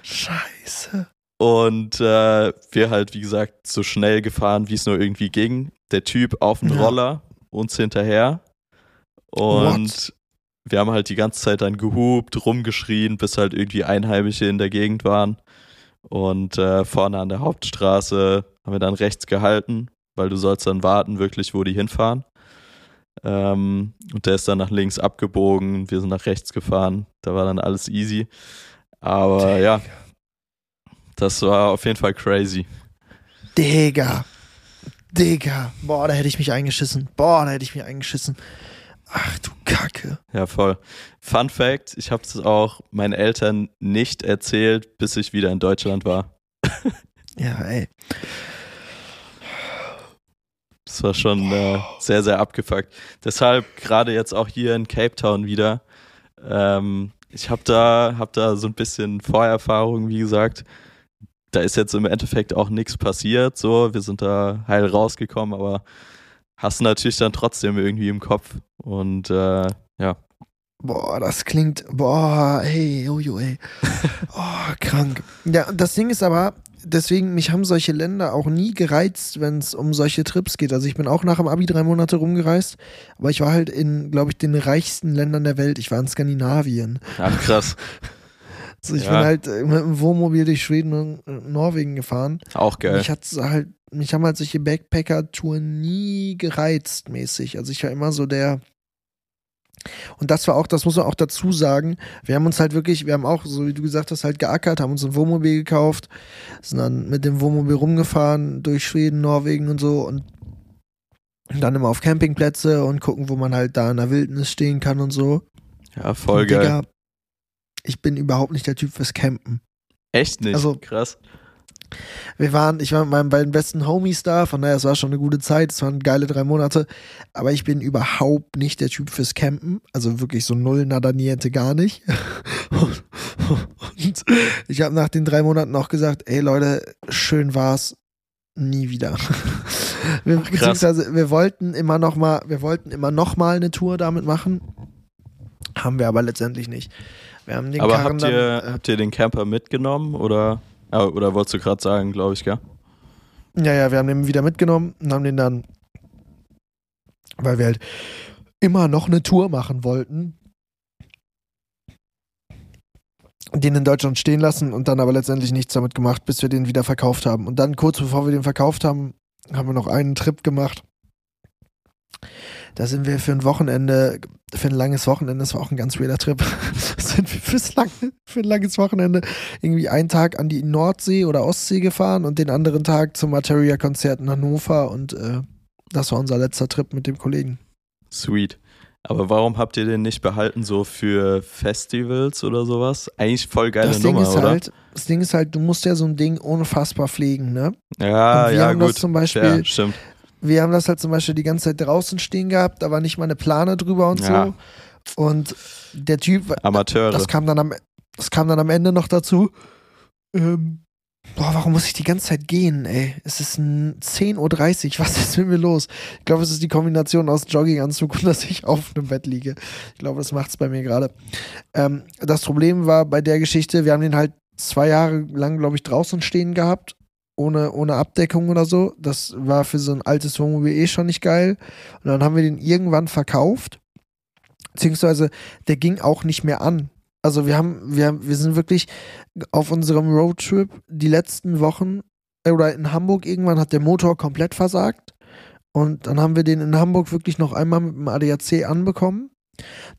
Scheiße. Und äh, wir halt, wie gesagt, so schnell gefahren, wie es nur irgendwie ging. Der Typ auf dem Ja. Roller, uns hinterher. Und What? wir haben halt die ganze Zeit dann gehupt, rumgeschrien, bis halt irgendwie Einheimische in der Gegend waren. Und äh, vorne an der Hauptstraße haben wir dann rechts gehalten, weil du sollst dann warten, wirklich, wo die hinfahren. Ähm, und der ist dann nach links abgebogen, wir sind nach rechts gefahren. Da war dann alles easy. Aber ja, das war auf jeden Fall crazy. Digga. Digga. Boah, da hätte ich mich eingeschissen. Boah, da hätte ich mich eingeschissen. Ach du Kacke. Ja, voll. Fun Fact: Ich habe es auch meinen Eltern nicht erzählt, bis ich wieder in Deutschland war. Ja, ey. Das war schon äh, sehr, sehr abgefuckt. Deshalb gerade jetzt auch hier in Cape Town wieder. Ähm, ich habe da, hab da so ein bisschen Vorerfahrung, wie gesagt. Da ist jetzt im Endeffekt auch nichts passiert. So, wir sind da heil rausgekommen, aber hast natürlich dann trotzdem irgendwie im Kopf. Und äh, ja, Boah, das klingt. Boah, ey, jojo, ey. Oh, krank. Ja, das Ding ist aber, deswegen, mich haben solche Länder auch nie gereizt, wenn es um solche Trips geht. Also ich bin auch nach dem Abi drei Monate rumgereist, aber ich war halt in, glaube ich, den reichsten Ländern der Welt. Ich war in Skandinavien. ach krass. Also ich Ja. bin halt äh, mit dem Wohnmobil durch Schweden und Norwegen gefahren. Auch geil. Mich hat's halt, mich haben halt solche Backpacker-Touren nie gereizt mäßig. Also ich war immer so der. Und das war auch, das muss man auch dazu sagen. Wir haben uns halt wirklich, wir haben auch, so wie du gesagt hast, halt geackert, haben uns ein Wohnmobil gekauft, sind dann mit dem Wohnmobil rumgefahren durch Schweden, Norwegen und so und dann immer auf Campingplätze und gucken, wo man halt da in der Wildnis stehen kann und so. Ja, voll und, geil. Digga, ich bin überhaupt nicht der Typ fürs Campen. Echt nicht. Also- krass. Wir waren, ich war mit meinen beiden besten Homies da, von daher, es war schon eine gute Zeit, es waren geile drei Monate, aber ich bin überhaupt nicht der Typ fürs Campen, also wirklich so null nada niente gar nicht. Und ich habe nach den drei Monaten auch gesagt, ey Leute, schön war's, nie wieder. Wir, Ach, beziehungsweise wir wollten immer noch mal, wir wollten immer noch mal eine Tour damit machen, haben wir aber letztendlich nicht. Wir haben den Aber Karren habt ihr, dann, äh, habt ihr den Camper mitgenommen oder, oder wolltest du gerade sagen, glaube ich, gell? Ja, ja, wir haben den wieder mitgenommen und haben den dann, weil wir halt immer noch eine Tour machen wollten, den in Deutschland stehen lassen und dann aber letztendlich nichts damit gemacht, bis wir den wieder verkauft haben. Und dann kurz bevor wir den verkauft haben, haben wir noch einen Trip gemacht. Da sind wir für ein Wochenende, für ein langes Wochenende, das war auch ein ganz weirder Trip, sind wir fürs lange, für ein langes Wochenende irgendwie einen Tag an die Nordsee oder Ostsee gefahren und den anderen Tag zum Materia-Konzert in Hannover und äh, das war unser letzter Trip mit dem Kollegen. Sweet. Aber warum habt ihr den nicht behalten, so für Festivals oder sowas? Eigentlich voll geile das Ding Nummer, ist oder? halt, das Ding ist halt, du musst ja so ein Ding unfassbar pflegen, ne? ja, ja, haben gut. das zum Beispiel, ja, stimmt. Wir haben das halt zum Beispiel die ganze Zeit draußen stehen gehabt, da war nicht mal eine Plane drüber und Ja. so. Und der Typ, Amateure. das kam dann am, das kam dann am Ende noch dazu. Ähm, boah, warum muss ich die ganze Zeit gehen, ey? Es ist ein 10.30 Uhr, was ist mit mir los? Ich glaube, es ist die Kombination aus Jogginganzug und dass ich auf einem Bett liege. Ich glaube, das macht es bei mir gerade. Ähm, das Problem war bei der Geschichte, wir haben den halt zwei Jahre lang, glaube ich, draußen stehen gehabt. Ohne, ohne Abdeckung oder so. Das war für so ein altes Wohnmobil eh schon nicht geil. Und dann haben wir den irgendwann verkauft. Beziehungsweise der ging auch nicht mehr an. Also wir haben, wir, haben- wir sind wirklich auf unserem Roadtrip die letzten Wochen äh, oder in Hamburg irgendwann hat der Motor komplett versagt. Und dann haben wir den in Hamburg wirklich noch einmal mit dem ADAC anbekommen.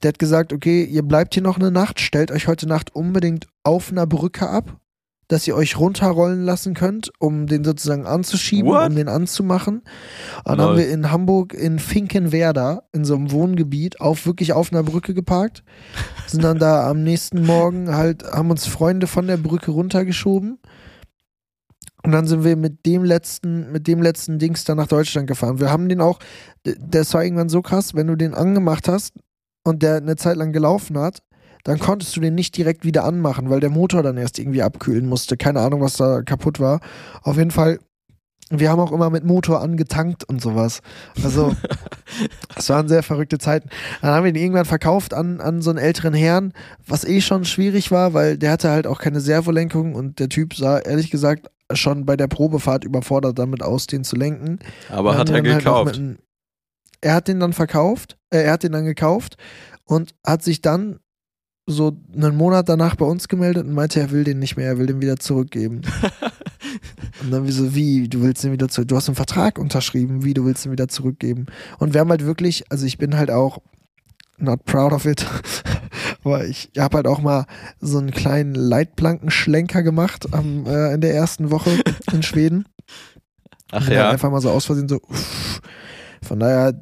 Der hat gesagt, okay, ihr bleibt hier noch eine Nacht, stellt euch heute Nacht unbedingt auf einer Brücke ab, dass ihr euch runterrollen lassen könnt, um den sozusagen anzuschieben, What? um den anzumachen. Und dann Lol. haben wir in Hamburg in Finkenwerder, in so einem Wohngebiet, auf wirklich auf einer Brücke geparkt. Sind dann da am nächsten Morgen halt, haben uns Freunde von der Brücke runtergeschoben. Und dann sind wir mit dem letzten, mit dem letzten Dings dann nach Deutschland gefahren. Wir haben den auch, das war irgendwann so krass, wenn du den angemacht hast und der eine Zeit lang gelaufen hat, dann konntest du den nicht direkt wieder anmachen, weil der Motor dann erst irgendwie abkühlen musste. Keine Ahnung, was da kaputt war. Auf jeden Fall wir haben auch immer mit Motor angetankt und sowas. Also, es waren sehr verrückte Zeiten. Dann haben wir ihn irgendwann verkauft an, an so einen älteren Herrn, was eh schon schwierig war, weil der hatte halt auch keine Servolenkung und der Typ sah ehrlich gesagt schon bei der Probefahrt überfordert damit aus, den zu lenken. Aber hat er halt gekauft. einem- er hat den dann verkauft, äh, er hat den dann gekauft und hat sich dann so einen Monat danach bei uns gemeldet und meinte, er will den nicht mehr, er will den wieder zurückgeben. Und dann wie so, wie, du willst den wieder zurück, du hast einen Vertrag unterschrieben, wie, du willst den wieder zurückgeben. Und wir haben halt wirklich, also ich bin halt auch not proud of it, aber ich habe halt auch mal so einen kleinen Leitplankenschlenker gemacht am, äh, in der ersten Woche in Schweden. Ach ja. Einfach mal so aus Versehen so, uff. Von daher,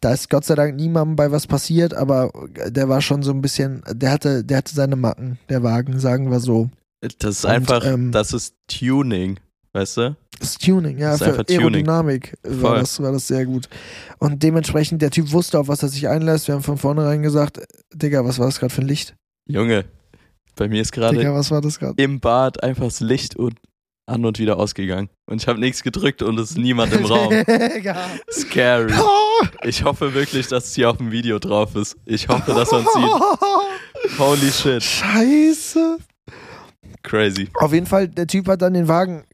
da ist Gott sei Dank niemandem bei was passiert, aber der war schon so ein bisschen, der hatte, der hatte seine Macken, der Wagen, sagen wir so. Das ist Und, einfach, ähm, das ist Tuning, weißt du? Das Tuning, ja, Das ist für Tuning. Aerodynamik war das, war das sehr gut. Und dementsprechend, der Typ wusste, auf was er sich einlässt. Wir haben von vornherein gesagt, Digga, was war das gerade für ein Licht? Junge, bei mir ist gerade Digga, was war das gerade? im Bad einfach das Licht und an und wieder ausgegangen. Und ich habe nichts gedrückt und es ist niemand im Raum. Scary. Oh, Ich hoffe wirklich, dass es hier auf dem Video drauf ist. Ich hoffe, dass man es sieht. Holy shit. Scheiße. Crazy. Auf jeden Fall, der Typ hat dann den Wagen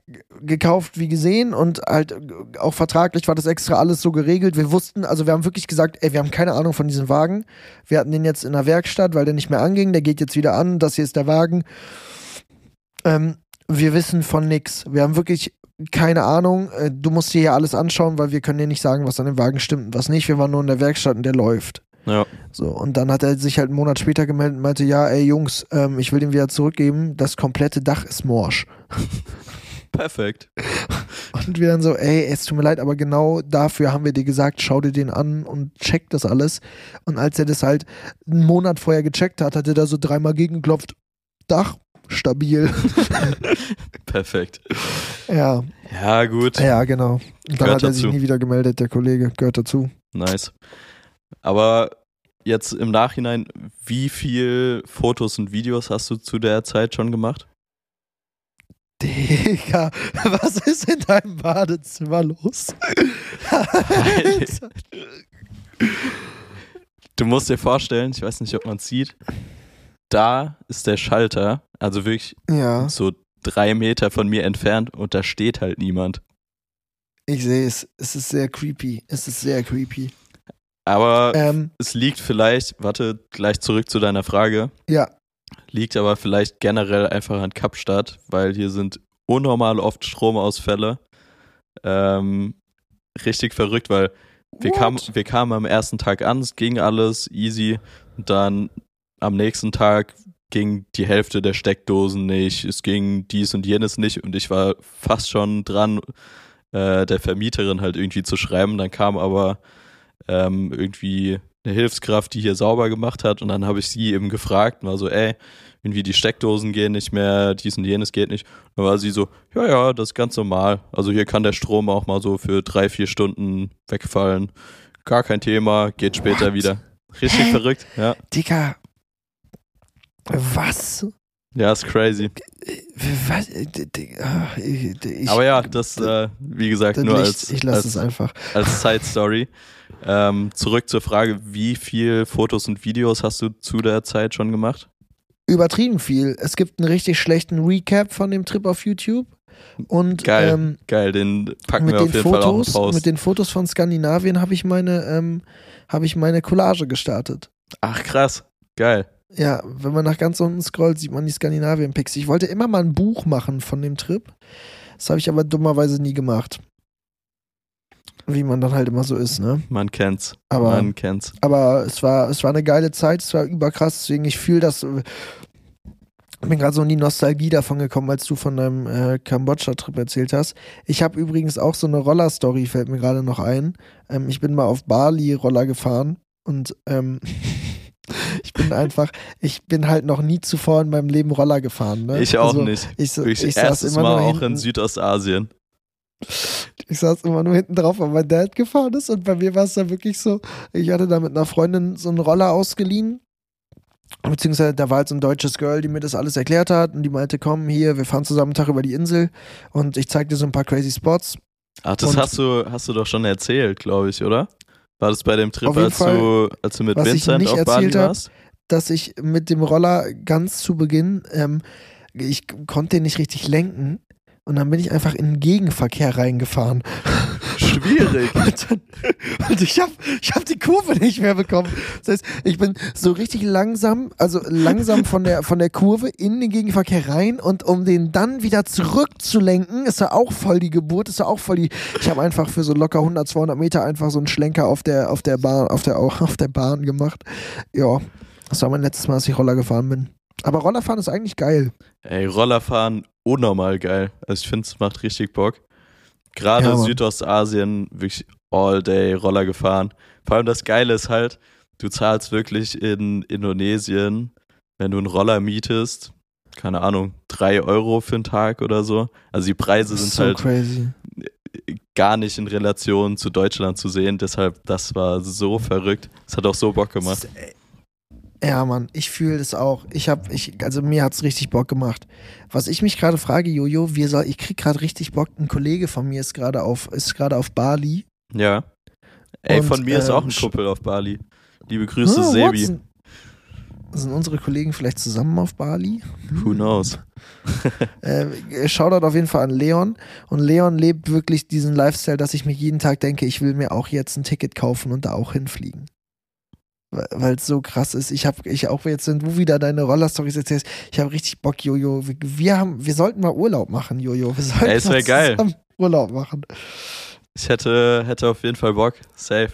gekauft, wie gesehen, und halt auch vertraglich war das extra alles so geregelt. Wir wussten, also wir haben wirklich gesagt, ey, wir haben keine Ahnung von diesem Wagen. Wir hatten den jetzt in der Werkstatt, weil der nicht mehr anging. Der geht jetzt wieder an. Das hier ist der Wagen. Ähm, wir wissen von nix. Wir haben wirklich keine Ahnung. Äh, Du musst dir hier alles anschauen, weil wir können dir nicht sagen, was an dem Wagen stimmt und was nicht. Wir waren nur in der Werkstatt und der läuft. Ja. So, und dann hat er sich halt einen Monat später gemeldet und meinte, ja, ey Jungs, ähm, ich will den wieder zurückgeben, das komplette Dach ist morsch. Perfekt. Und wir dann so, ey, es tut mir leid, aber genau dafür haben wir dir gesagt, schau dir den an und check das alles. Und als er das halt einen Monat vorher gecheckt hat, hat er da so dreimal gegengeklopft, Dach, stabil. Perfekt. ja, Ja, gut. ja, genau. Und dann Gehört hat er sich dazu. nie wieder gemeldet, der Kollege, gehört dazu. Nice. Aber jetzt im Nachhinein, wie viel Fotos und Videos hast du zu der Zeit schon gemacht? Digga, was ist in deinem Badezimmer los? Du musst dir vorstellen, ich weiß nicht, ob man es sieht, da ist der Schalter, also wirklich ja, so drei Meter von mir entfernt und da steht halt niemand. ich sehe es. Es ist sehr creepy. Es ist sehr creepy. Aber Ähm, es liegt vielleicht, warte, gleich zurück zu deiner Frage, ja, liegt aber vielleicht generell einfach an Kapstadt, weil hier sind unnormal oft Stromausfälle. Ähm, richtig verrückt, weil wir What? kamen, wir kamen am ersten Tag an, es ging alles easy. Und dann am nächsten Tag ging die Hälfte der Steckdosen nicht, es ging dies und jenes nicht und ich war fast schon dran, äh, der Vermieterin halt irgendwie zu schreiben. Dann kam aber ähm, irgendwie eine Hilfskraft, die hier sauber gemacht hat und dann habe ich sie eben gefragt und war so, ey, irgendwie die Steckdosen gehen nicht mehr, dies und jenes geht nicht. Dann war sie so, ja, ja, das ist ganz normal. Also hier kann der Strom auch mal so für drei, vier Stunden wegfallen. Gar kein Thema, geht später What? wieder. Richtig Hä? verrückt, ja. Digga. Was? Ja, ist crazy. Was? Ich- ich- Aber ja, das, äh, wie gesagt, nur als, ich lasse es einfach. als Side Story. Ähm, zurück zur Frage, wie viel Fotos und Videos hast du zu der Zeit schon gemacht? Übertrieben viel. Es gibt einen richtig schlechten Recap von dem Trip auf YouTube. Und Geil, ähm, geil, den packen mit wir auf den jeden Fall auch Fotos, einen Post. mit den Fotos von Skandinavien habe ich meine, ähm, habe ich meine Collage gestartet. Ach krass, geil. Ja, wenn man nach ganz unten scrollt, sieht man die Skandinavien-Pics. Ich wollte immer mal ein Buch machen von dem Trip. Das habe ich aber dummerweise nie gemacht. Wie man dann halt immer so ist, ne? Man kennt's. Aber, Man kennt's. aber es war, es war eine geile Zeit, es war überkrass, deswegen ich fühle das. Ich bin gerade so in die Nostalgie davon gekommen, als du von deinem äh, Kambodscha-Trip erzählt hast. Ich habe übrigens auch so eine Roller-Story, fällt mir gerade noch ein. Ähm, ich bin mal auf Bali Roller gefahren und ähm, ich bin einfach, ich bin halt noch nie zuvor in meinem Leben Roller gefahren. Ne? Ich auch Also, nicht. Ich, Wirklich, ich saß immer Mal nur auch hinten, in Südostasien. ich saß immer nur hinten drauf, weil mein Dad gefahren ist und bei mir war es dann wirklich so, ich hatte da mit einer Freundin so einen Roller ausgeliehen beziehungsweise da war halt so ein deutsches Girl, die mir das alles erklärt hat und die meinte, komm hier, wir fahren zusammen einen Tag über die Insel und ich zeig dir so ein paar crazy Spots. Ach, das Und- hast du, hast du doch schon erzählt, glaube ich, oder? War das bei dem Trip, als Fall, du, als du mit Vincent auf Bali erzählt hab, warst? dass ich mit dem Roller ganz zu Beginn, ähm, ich konnte den nicht richtig lenken und dann bin ich einfach in den Gegenverkehr reingefahren. Schwierig. Und, dann, und ich habe ich hab die Kurve nicht mehr bekommen. Das heißt, ich bin so richtig langsam, also langsam von der, von der Kurve in den Gegenverkehr rein und um den dann wieder zurückzulenken, ist ja auch voll die Geburt, ist ja auch voll die. Ich habe einfach für so locker 100, 200 Meter einfach so einen Schlenker auf der, auf der Bahn, auf der, auf der Bahn gemacht. Ja, das war mein letztes Mal, als ich Roller gefahren bin. Aber Rollerfahren ist eigentlich geil. Ey, Rollerfahren, unnormal geil. Also ich finde, es macht richtig Bock. Gerade Ja. Südostasien, wirklich all day Roller gefahren. Vor allem das Geile ist halt, du zahlst wirklich in Indonesien, wenn du einen Roller mietest, keine Ahnung, drei Euro für einen Tag oder so. Also die Preise sind so halt crazy. gar nicht in Relation zu Deutschland zu sehen. Deshalb, das war so verrückt. Es hat auch so Bock gemacht. Ja, Mann, ich fühle das auch. Ich habe, ich, also mir hat's richtig Bock gemacht. Was ich mich gerade frage, Jojo, wir soll, ich krieg gerade richtig Bock. Ein Kollege von mir ist gerade auf, ist gerade auf Bali. Ja. Ey, Und, von mir ist auch ein ähm, Kumpel auf Bali. Liebe Grüße, Ah, Sebi. Watson. Sind unsere Kollegen vielleicht zusammen auf Bali? Who knows? Äh, Shoutout auf jeden Fall an Leon. Und Leon lebt wirklich diesen Lifestyle, dass ich mir jeden Tag denke, ich will mir auch jetzt ein Ticket kaufen und da auch hinfliegen. Weil es so krass ist. Ich habe, ich auch jetzt, wenn du wieder deine Roller-Stories erzählst, ich habe richtig Bock, Jojo. Wir, wir haben, wir sollten mal Urlaub machen, Jojo. Wir sollten wär mal geil. Urlaub machen. Ich hätte, hätte auf jeden Fall Bock. Safe.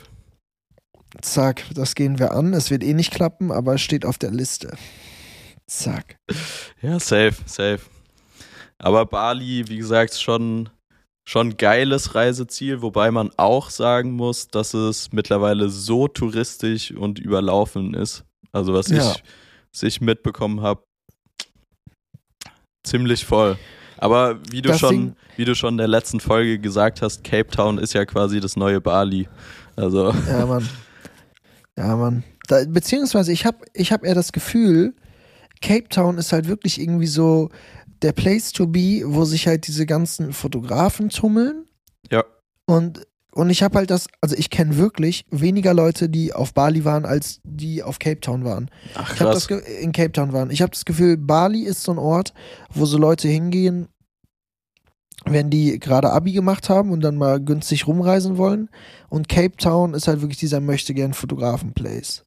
Zack, das gehen wir an. Es wird eh nicht klappen, aber es steht auf der Liste. Zack. Ja, safe, safe. Aber Bali, wie gesagt, schon, schon geiles Reiseziel, wobei man auch sagen muss, dass es mittlerweile so touristisch und überlaufen ist. Also was Ja. ich, was ich mitbekommen habe, ziemlich voll. Aber wie du Das schon, Ding- wie du schon in der letzten Folge gesagt hast, Cape Town ist ja quasi das neue Bali. Also Ja, Mann. Ja, Mann. Da, beziehungsweise ich habe ich hab eher das Gefühl, Cape Town ist halt wirklich irgendwie so der Place to be, wo sich halt diese ganzen Fotografen tummeln. Ja. Und, und ich habe halt das, also ich kenne wirklich weniger Leute, die auf Bali waren, als die auf Cape Town waren. ach Ich habe krass. das in Cape Town waren. Ich habe das Gefühl, Bali ist so ein Ort, wo so Leute hingehen, wenn die gerade Abi gemacht haben und dann mal günstig rumreisen wollen. Und Cape Town ist halt wirklich dieser möchte gern Fotografen-Place.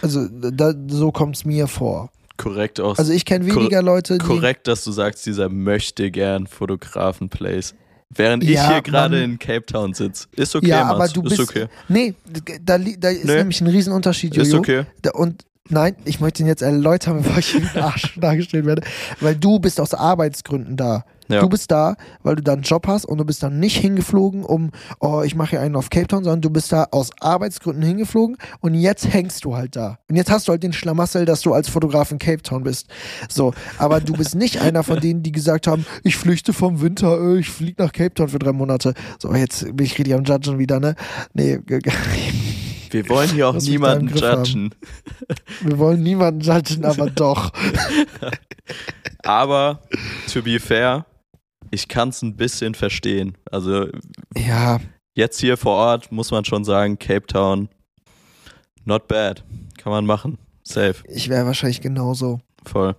Also da, so kommt es mir vor. Korrekt aus. Also ich kenne weniger Leute, die Korrekt, dass du sagst, dieser möchte gern Fotografen-Place. Während Ja, ich hier gerade in Cape Town sitze. Ist okay, Ja, Mats, aber du ist bist- okay. Nee, da, da ist Nee. nämlich ein Riesenunterschied, Ist Jojo. okay. Da, und nein, ich möchte ihn jetzt erläutern, bevor ich wie Arsch dargestellt werde. Weil du bist aus Arbeitsgründen da. Ja. Du bist da, weil du da einen Job hast und du bist dann nicht hingeflogen, um, oh, ich mache hier einen auf Cape Town, sondern du bist da aus Arbeitsgründen hingeflogen und jetzt hängst du halt da. Und jetzt hast du halt den Schlamassel, dass du als Fotograf in Cape Town bist. So, aber du bist nicht einer von denen, die gesagt haben, ich flüchte vom Winter, äh, ich fliege nach Cape Town für drei Monate. So, jetzt bin ich richtig am Judgen wieder, ne? Nee, Wir wollen hier auch niemanden haben. judgen. wir wollen niemanden judgen, aber doch. Aber, to be fair, ich kann es ein bisschen verstehen. Also Ja, jetzt hier vor Ort muss man schon sagen, Cape Town, not bad. Kann man machen. Safe. ich wäre wahrscheinlich genauso. Voll.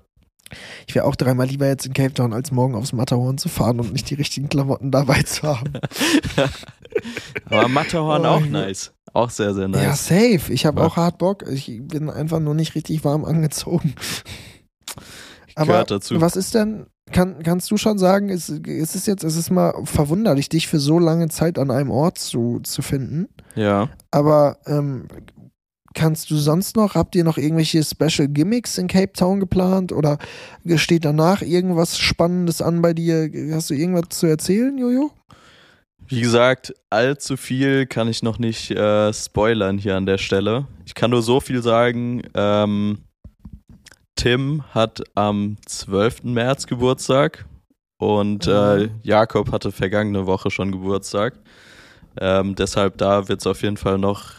Ich wäre auch dreimal lieber jetzt in Cape Town, als morgen aufs Matterhorn zu fahren und nicht die richtigen Klamotten dabei zu haben. Aber Matterhorn Oh, auch ja. nice. Auch sehr, sehr Ja, nice. safe. Ich habe Ja. auch hart Bock. Ich bin einfach nur nicht richtig warm angezogen. Aber Gehört dazu. was ist denn, kann, kannst du schon sagen, ist, ist es jetzt, es ist mal verwunderlich, dich für so lange Zeit an einem Ort zu, zu finden. Ja. Aber ähm, kannst du sonst noch, habt ihr noch irgendwelche Special Gimmicks in Cape Town geplant oder steht danach irgendwas Spannendes an bei dir? Hast du irgendwas zu erzählen, Jojo? Wie gesagt, allzu viel kann ich noch nicht äh, spoilern hier an der Stelle. Ich kann nur so viel sagen. Ähm, Tim hat am 12. März Geburtstag und äh, Mhm. Jakob hatte vergangene Woche schon Geburtstag. Ähm, deshalb da wird es auf jeden Fall noch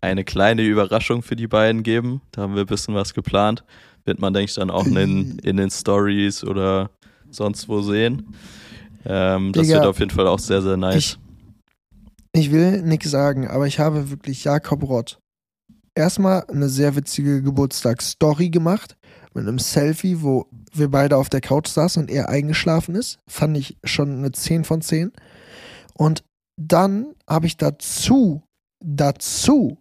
eine kleine Überraschung für die beiden geben. Da haben wir ein bisschen was geplant. Wird man, denke ich, dann auch in, den- in den Stories oder sonst wo sehen. Ähm, das Digga, wird auf jeden Fall auch sehr, sehr nice. Ich, ich will nichts sagen, aber ich habe wirklich Jakob Rott erstmal eine sehr witzige Geburtstagsstory gemacht mit einem Selfie, wo wir beide auf der Couch saßen und er eingeschlafen ist. Fand ich schon eine 10 von 10. Und dann habe ich dazu, dazu,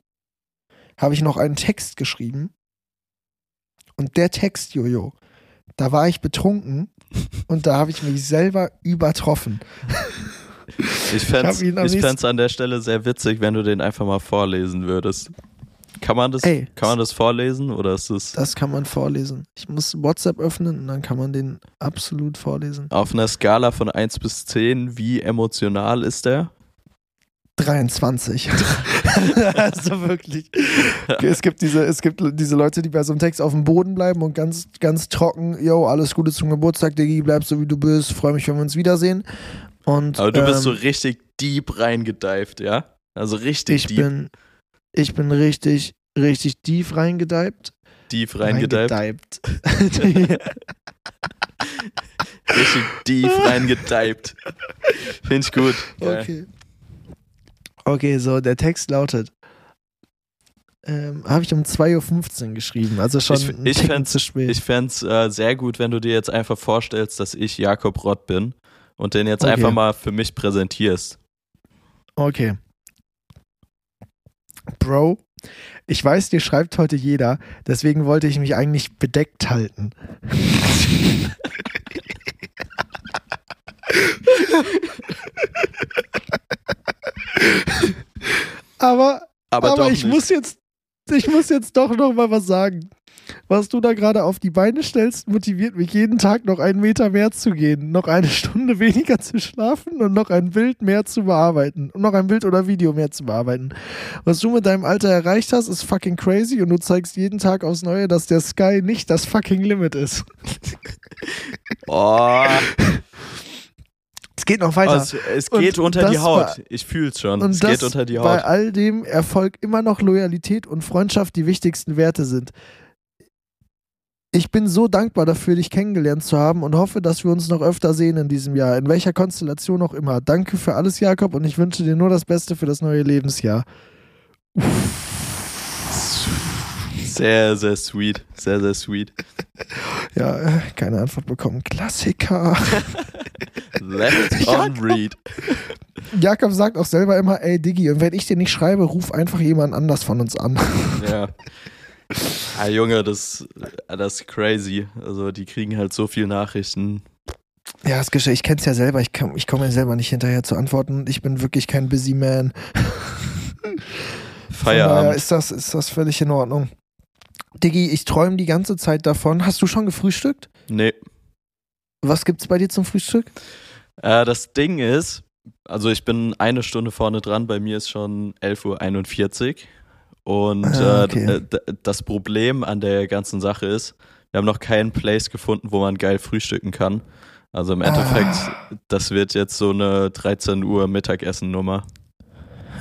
habe ich noch einen Text geschrieben. Und der Text, Jojo, da war ich betrunken und da habe ich mich selber übertroffen. Ich fände es nächsten- an der Stelle sehr witzig, wenn du den einfach mal vorlesen würdest. Kann man das, Ey, kann man das vorlesen oder ist es Das kann man vorlesen. Ich muss WhatsApp öffnen und dann kann man den absolut vorlesen. auf einer Skala von 1 bis 10, wie emotional ist der? 23. also wirklich. Es gibt, diese, es gibt diese Leute, die bei so einem Text auf dem Boden bleiben und ganz, ganz trocken, yo, alles Gute zum Geburtstag, Diggi, bleib so wie du bist, freue mich, wenn wir uns wiedersehen. Und, Aber du bist so ähm, richtig deep reingedived, ja? Also richtig ich deep, bin, ich bin richtig, richtig tief reingedeibt. deep reingedived. Reingedeibt. Richtig deep reingedived. Finde ich gut. Okay. Okay, so, der Text lautet. Ähm, Habe ich um 2.15 Uhr geschrieben, also schon Ich- ich fänd's- zu spät. Ich fände es äh, sehr gut, wenn du dir jetzt einfach vorstellst, dass ich Jakob Rott bin und den jetzt Okay. einfach mal für mich präsentierst. okay. Bro, ich weiß, dir schreibt heute jeder, deswegen wollte ich mich eigentlich bedeckt halten. aber Aber, Aber, ich nicht. muss jetzt, ich muss jetzt doch noch mal was sagen. Was du da gerade auf die Beine stellst, motiviert mich jeden Tag noch einen Meter mehr zu gehen, noch eine Stunde weniger zu schlafen und noch ein Bild mehr zu bearbeiten und noch ein Bild oder Video mehr zu bearbeiten. Was du mit deinem Alter erreicht hast, ist fucking crazy und du zeigst jeden Tag aufs Neue, dass der Sky nicht das fucking Limit ist. Oh, Es geht noch weiter. es, es geht Und unter die Haut. war- ich fühl's schon. Und es das geht unter die bei Haut. all dem Erfolg immer noch Loyalität und Freundschaft die wichtigsten Werte sind. Ich bin so dankbar dafür, dich kennengelernt zu haben und hoffe, dass wir uns noch öfter sehen in diesem Jahr, in welcher Konstellation auch immer. Danke für alles, Jakob, und ich wünsche dir nur das Beste für das neue Lebensjahr. Sehr, sehr sweet. Sehr, sehr sweet. Ja, keine Antwort bekommen. Klassiker. Left on read. Jakob sagt auch selber immer, ey Diggi, und wenn ich dir nicht schreibe, ruf einfach jemand anders von uns an. Ja. Ah, Junge, das, das ist crazy. Also, die kriegen halt so viele Nachrichten. Ja, das Geschäft, ich kenn's ja selber, ich, kann- ich komme ja selber nicht hinterher zu antworten. Ich bin wirklich kein Busy Man. Feierabend. ist das, ist das völlig in Ordnung. Diggi, ich träume die ganze Zeit davon. Hast du schon gefrühstückt? Nee. Was gibt's bei dir zum Frühstück? Äh, das Ding ist, also ich bin eine Stunde vorne dran, bei mir ist schon 11.41 Uhr. Und Ah, äh, okay. d- das Problem an der ganzen Sache ist, wir haben noch keinen Place gefunden, wo man geil frühstücken kann. Also im Endeffekt, Ah. das wird jetzt so eine 13 Uhr Mittagessen-Nummer.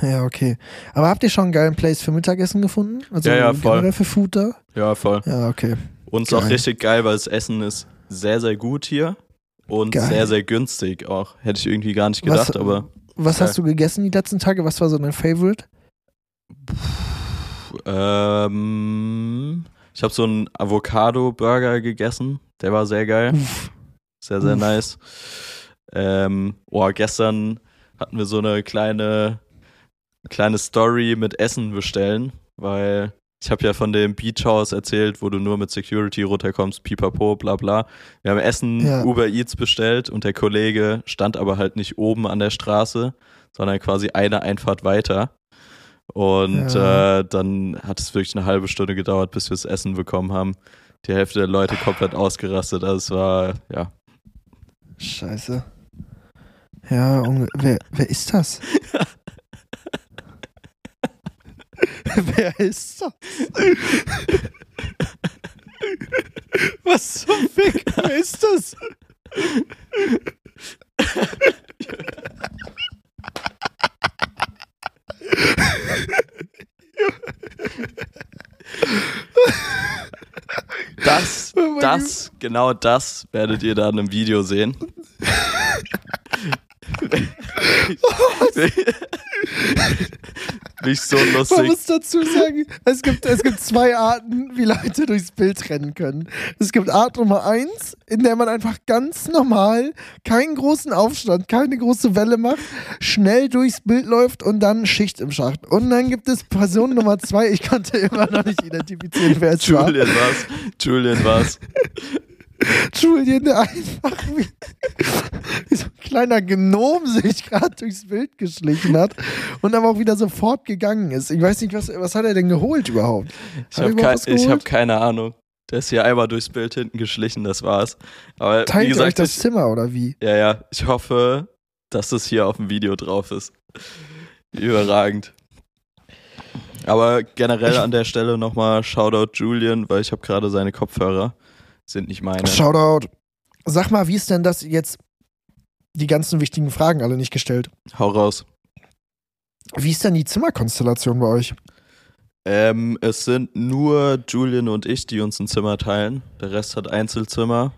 Ja, okay. Aber habt ihr schon einen geilen Place für Mittagessen gefunden? Also Ja, ja, voll. für Food da? Ja, voll. Ja, okay. Und ist auch richtig geil, weil das Essen ist sehr, sehr gut hier und Geil. sehr, sehr günstig auch. Hätte ich irgendwie gar nicht Was- gedacht, aber Was Geil. hast du gegessen die letzten Tage? Was war so dein Favorite? ähm, ich habe so einen Avocado-Burger gegessen. Der war sehr geil. Uff. Sehr, sehr Uff. nice. Ähm, oh, gestern hatten wir so eine kleine, kleine Story mit Essen bestellen, weil ich habe ja von dem Beach House erzählt, wo du nur mit Security runterkommst, pipapo, bla bla. Wir haben Essen Ja. Uber Eats bestellt und der Kollege stand aber halt nicht oben an der Straße, sondern quasi eine Einfahrt weiter. Und Ja. äh, dann hat es wirklich eine halbe Stunde gedauert, bis wir das Essen bekommen haben. Die Hälfte der Leute komplett ausgerastet. Also es war, ja, Scheiße. Ja, wer, wer ist das? Wer ist das? Was zum Fick? Wer ist das? Das, oh das, genau das werdet ihr dann im Video sehen. Nicht so Man lustig. muss dazu sagen, es gibt, es gibt zwei Arten, wie Leute durchs Bild rennen können. Es gibt Art Nummer eins, in der man einfach ganz normal, keinen großen Aufstand, keine große Welle macht, schnell durchs Bild läuft und dann Schicht im Schacht. Und dann gibt es Person Nummer zwei, ich konnte immer noch nicht identifizieren, wer es war. Julian war's. Julian war's. Julian, der einfach wie, wie so ein kleiner Gnom sich gerade durchs Bild geschlichen hat und aber auch wieder sofort gegangen ist. Ich weiß nicht, was, was hat er denn geholt überhaupt? Ich habe überhaupt kei was ich geholt? hab keine Ahnung. Der ist hier einmal durchs Bild hinten geschlichen, das war's. Aber wie Teilt euch gesagt, das ich, Zimmer oder wie? ja, ja, ich hoffe, dass es hier auf dem Video drauf ist. Überragend. Aber generell an der Stelle nochmal Shoutout Julian, weil ich habe gerade seine Kopfhörer. Sind nicht meine. Shoutout. Sag mal, wie ist denn das jetzt? Die ganzen wichtigen Fragen alle nicht gestellt. Hau raus. Wie ist denn die Zimmerkonstellation bei euch? Ähm, es sind nur Julian und ich, die uns ein Zimmer teilen. Der Rest hat Einzelzimmer.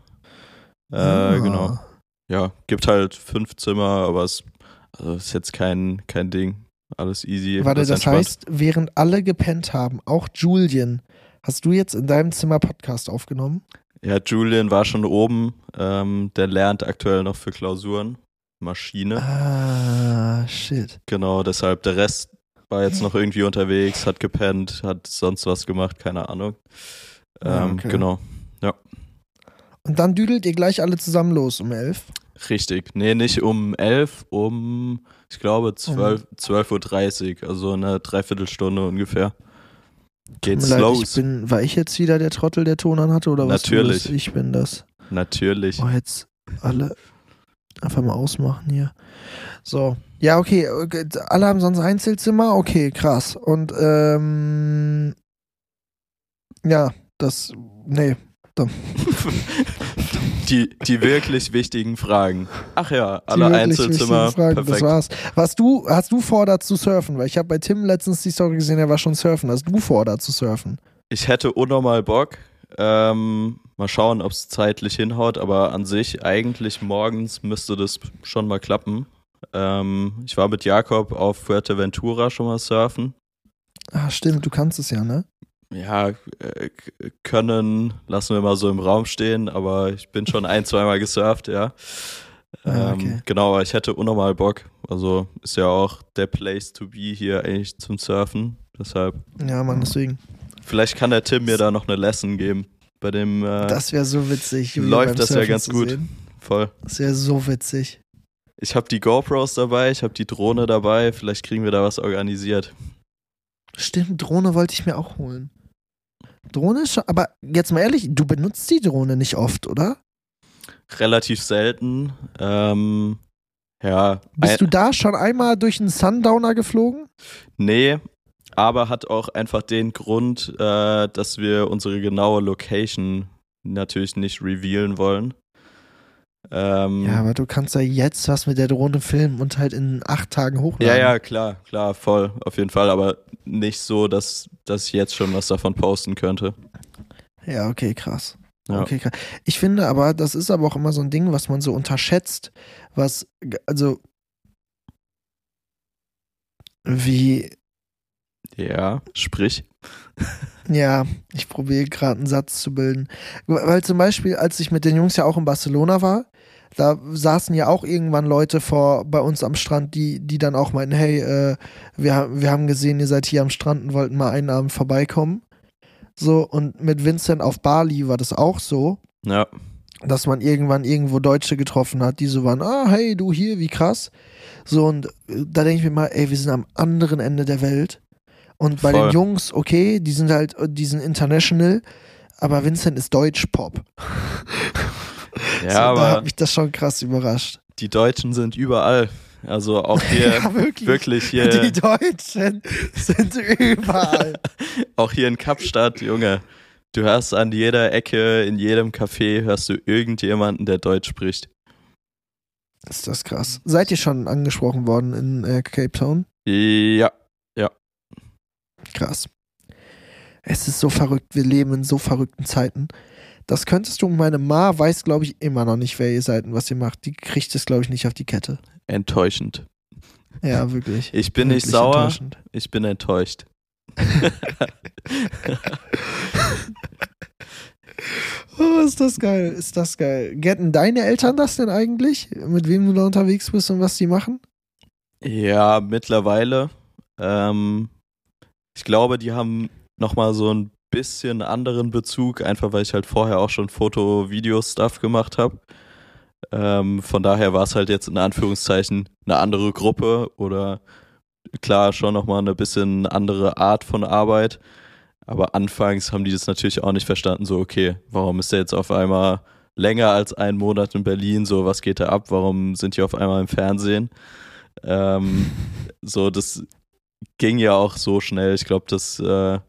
Äh, Ah. genau. Ja, gibt halt fünf Zimmer, aber es also ist jetzt kein, kein Ding. Alles easy. Warte, das entspannt. heißt, während alle gepennt haben, auch Julian, hast du jetzt in deinem Zimmer Podcast aufgenommen? Ja, Julian war schon oben. Ähm, der lernt aktuell noch für Klausuren. Maschine. Ah, shit. Genau, deshalb der Rest war jetzt noch irgendwie unterwegs, hat gepennt, hat sonst was gemacht, keine Ahnung. Ah, Ähm, okay. Genau, Und dann düdelt ihr gleich alle zusammen los um elf. richtig. Nee, nicht um 11, um, ich glaube, 12 12.30 Uhr, also eine Dreiviertelstunde ungefähr. Geht's leid, Ich los. bin, war ich jetzt wieder der Trottel, der Ton anhatte oder was? Natürlich. Ich bin das. Natürlich. Oh, jetzt alle einfach mal ausmachen hier. So. Ja, okay. okay, Alle haben sonst Einzelzimmer. Okay, krass. Und, ähm, ja, das, nee. die, die wirklich wichtigen Fragen. Ach ja, alle Einzelzimmer. Fragen, Perfekt. Das war's. Was du, hast du vor, da zu surfen? Weil ich habe bei Tim letztens die Story gesehen, er war schon surfen. Hast du vor, da zu surfen? Ich hätte unnormal Bock. Ähm, mal schauen, ob es zeitlich hinhaut, aber an sich eigentlich morgens müsste das schon mal klappen. Ähm, ich war mit Jakob auf Fuerteventura schon mal surfen. Ah, stimmt, du kannst es ja, ne? Ja, äh, können lassen wir mal so im Raum stehen, aber ich bin schon ein, zweimal gesurft, ja. Ah, Ähm, okay. Genau, aber ich hätte unnormal Bock. Also ist ja auch der Place to be hier eigentlich zum Surfen. Deshalb, Ja, Mann, deswegen. vielleicht kann der Tim mir da noch eine Lesson geben. Bei dem äh, Das wäre so witzig. Läuft das ja ganz gut. sehen. voll. Das wäre so witzig. Ich habe die GoPros dabei, ich habe die Drohne dabei. Vielleicht kriegen wir da was organisiert. Stimmt, Drohne wollte ich mir auch holen. Drohne ist schon, aber jetzt mal ehrlich, du benutzt die Drohne nicht oft, oder? Relativ selten. Ähm, ja, Bist du da schon einmal durch einen Sundowner geflogen? Nee, aber hat auch einfach den Grund, äh, dass wir unsere genaue Location natürlich nicht revealen wollen. Ähm, Ja, aber du kannst ja jetzt was mit der Drohne filmen und halt in acht Tagen hochladen. ja, ja, klar, klar, voll, auf jeden Fall, aber nicht so, dass, dass ich jetzt schon was davon posten könnte. Ja, okay, krass. Ja. Okay, krass. Ich finde aber, das ist aber auch immer so ein Ding, was man so unterschätzt, was, also, wie, Ja, sprich. Ja, ich probiere gerade einen Satz zu bilden. Weil zum Beispiel, als ich mit den Jungs ja auch in Barcelona war, da saßen ja auch irgendwann Leute vor bei uns am Strand, die, die dann auch meinten, hey, äh, wir, wir haben gesehen, ihr seid hier am Strand und wollten mal einen Abend vorbeikommen. So, und mit Vincent auf Bali war das auch so, Ja, dass man irgendwann irgendwo Deutsche getroffen hat, die so waren, ah, hey, du hier, wie krass. So, und äh, da denke ich mir mal, ey, wir sind am anderen Ende der Welt. Und bei Voll. den Jungs, okay, die sind halt, äh, die sind international, aber Vincent ist Deutsch-Pop. ja so, da aber hat mich das schon krass überrascht. die Deutschen sind überall. Also auch hier, ja, wirklich. wirklich Die hier, Deutschen sind überall. auch hier in Kapstadt, Junge. Du hörst an jeder Ecke, in jedem Café, hörst du irgendjemanden, der Deutsch spricht. ist das krass. Seid ihr schon angesprochen worden in äh, Cape Town? Ja, Krass. Es ist so verrückt. Wir leben in so verrückten Zeiten. Das könntest du, meine Ma weiß, glaube ich, immer noch nicht, wer ihr seid und was ihr macht. Die kriegt es, glaube ich, nicht auf die Kette. Enttäuschend. Ja, wirklich. Ich bin wirklich nicht sauer, ich bin enttäuscht. Oh, ist das geil, ist das geil. Getten deine Eltern das denn eigentlich? Mit wem du da unterwegs bist und was die machen? Ja, mittlerweile. Ähm, ich glaube, die haben nochmal so ein bisschen anderen Bezug, einfach weil ich halt vorher auch schon Foto-Video-Stuff gemacht habe. Ähm, von daher war es halt jetzt in Anführungszeichen eine andere Gruppe oder klar schon nochmal eine bisschen andere Art von Arbeit. Aber anfangs haben die das natürlich auch nicht verstanden, so, okay, warum ist der jetzt auf einmal länger als einen Monat in Berlin, so, was geht da ab, warum sind die auf einmal im Fernsehen? Ähm, so, das ging ja auch so schnell. Ich glaube, das äh,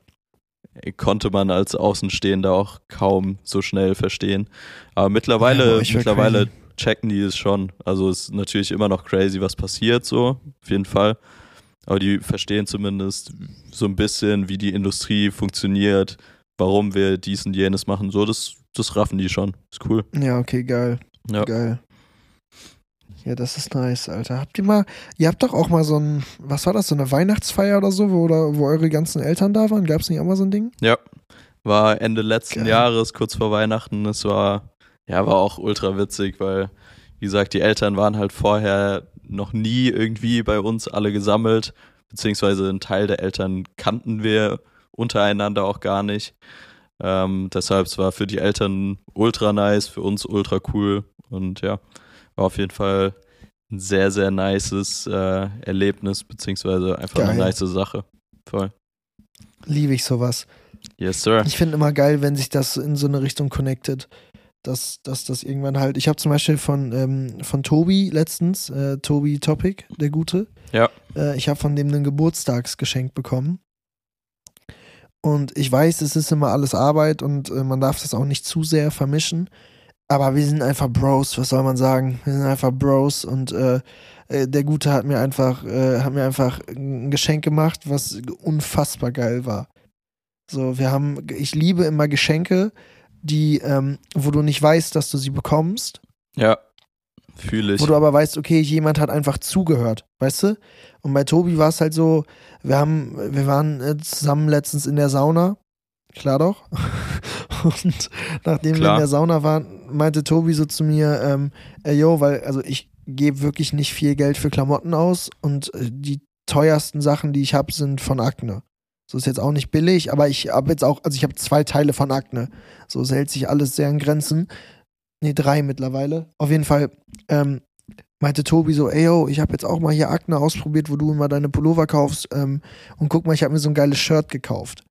konnte man als Außenstehender auch kaum so schnell verstehen. Aber mittlerweile, Ja, mittlerweile crazy. checken die es schon. Also es ist natürlich immer noch crazy, was passiert, so, auf jeden Fall. Aber die verstehen zumindest so ein bisschen, wie die Industrie funktioniert, warum wir dies und jenes machen. So, das, das raffen die schon. Ist cool. Ja, okay, geil. Ja. Geil. Ja, das ist nice, Alter. Habt ihr mal, ihr habt doch auch mal so ein, was war das, so eine Weihnachtsfeier oder so, wo, oder, wo eure ganzen Eltern da waren? Gab es nicht auch mal so ein Ding? Ja. War Ende letzten Geil. Jahres, kurz vor Weihnachten. Es war, ja, war auch ultra witzig, weil, wie gesagt, die Eltern waren halt vorher noch nie irgendwie bei uns alle gesammelt, beziehungsweise ein Teil der Eltern kannten wir untereinander auch gar nicht. Ähm, deshalb es war für die Eltern ultra nice, für uns ultra cool und ja, war auf jeden Fall ein sehr, sehr nices äh, Erlebnis, beziehungsweise einfach eine Geil. nice Sache. Voll. Liebe ich sowas. Yes, sir. Ich finde immer geil, wenn sich das in so eine Richtung connected. Dass, dass das irgendwann halt. Ich habe zum Beispiel von, ähm, von Tobi letztens, äh, Tobi Topic, der Gute. Ja. Äh, ich habe von dem ein Geburtstagsgeschenk bekommen. Und ich weiß, es ist immer alles Arbeit und äh, man darf das auch nicht zu sehr vermischen. Aber wir sind einfach Bros, was soll man sagen? Wir sind einfach Bros und äh, äh, der Gute hat mir einfach, äh, hat mir einfach ein Geschenk gemacht, was unfassbar geil war. So, wir haben, ich liebe immer Geschenke, die, ähm, wo du nicht weißt, dass du sie bekommst, Ja, fühle ich. wo du aber weißt, okay, jemand hat einfach zugehört, weißt du? Und bei Tobi war es halt so, wir haben, wir waren äh, zusammen letztens in der Sauna, klar doch. Und nachdem wir Klar. in der Sauna waren, meinte Tobi so zu mir, ähm, ey, yo, weil, also ich gebe wirklich nicht viel Geld für Klamotten aus und äh, die teuersten Sachen, die ich habe, sind von Akne. So ist jetzt auch nicht billig, aber ich habe jetzt auch, also ich habe zwei Teile von Akne. So hält sich alles sehr in Grenzen. Nee, drei mittlerweile. Auf jeden Fall ähm, meinte Tobi so, ey yo, ich habe jetzt auch mal hier Akne ausprobiert, wo du immer deine Pullover kaufst. Ähm, und guck mal, ich habe mir so ein geiles Shirt gekauft.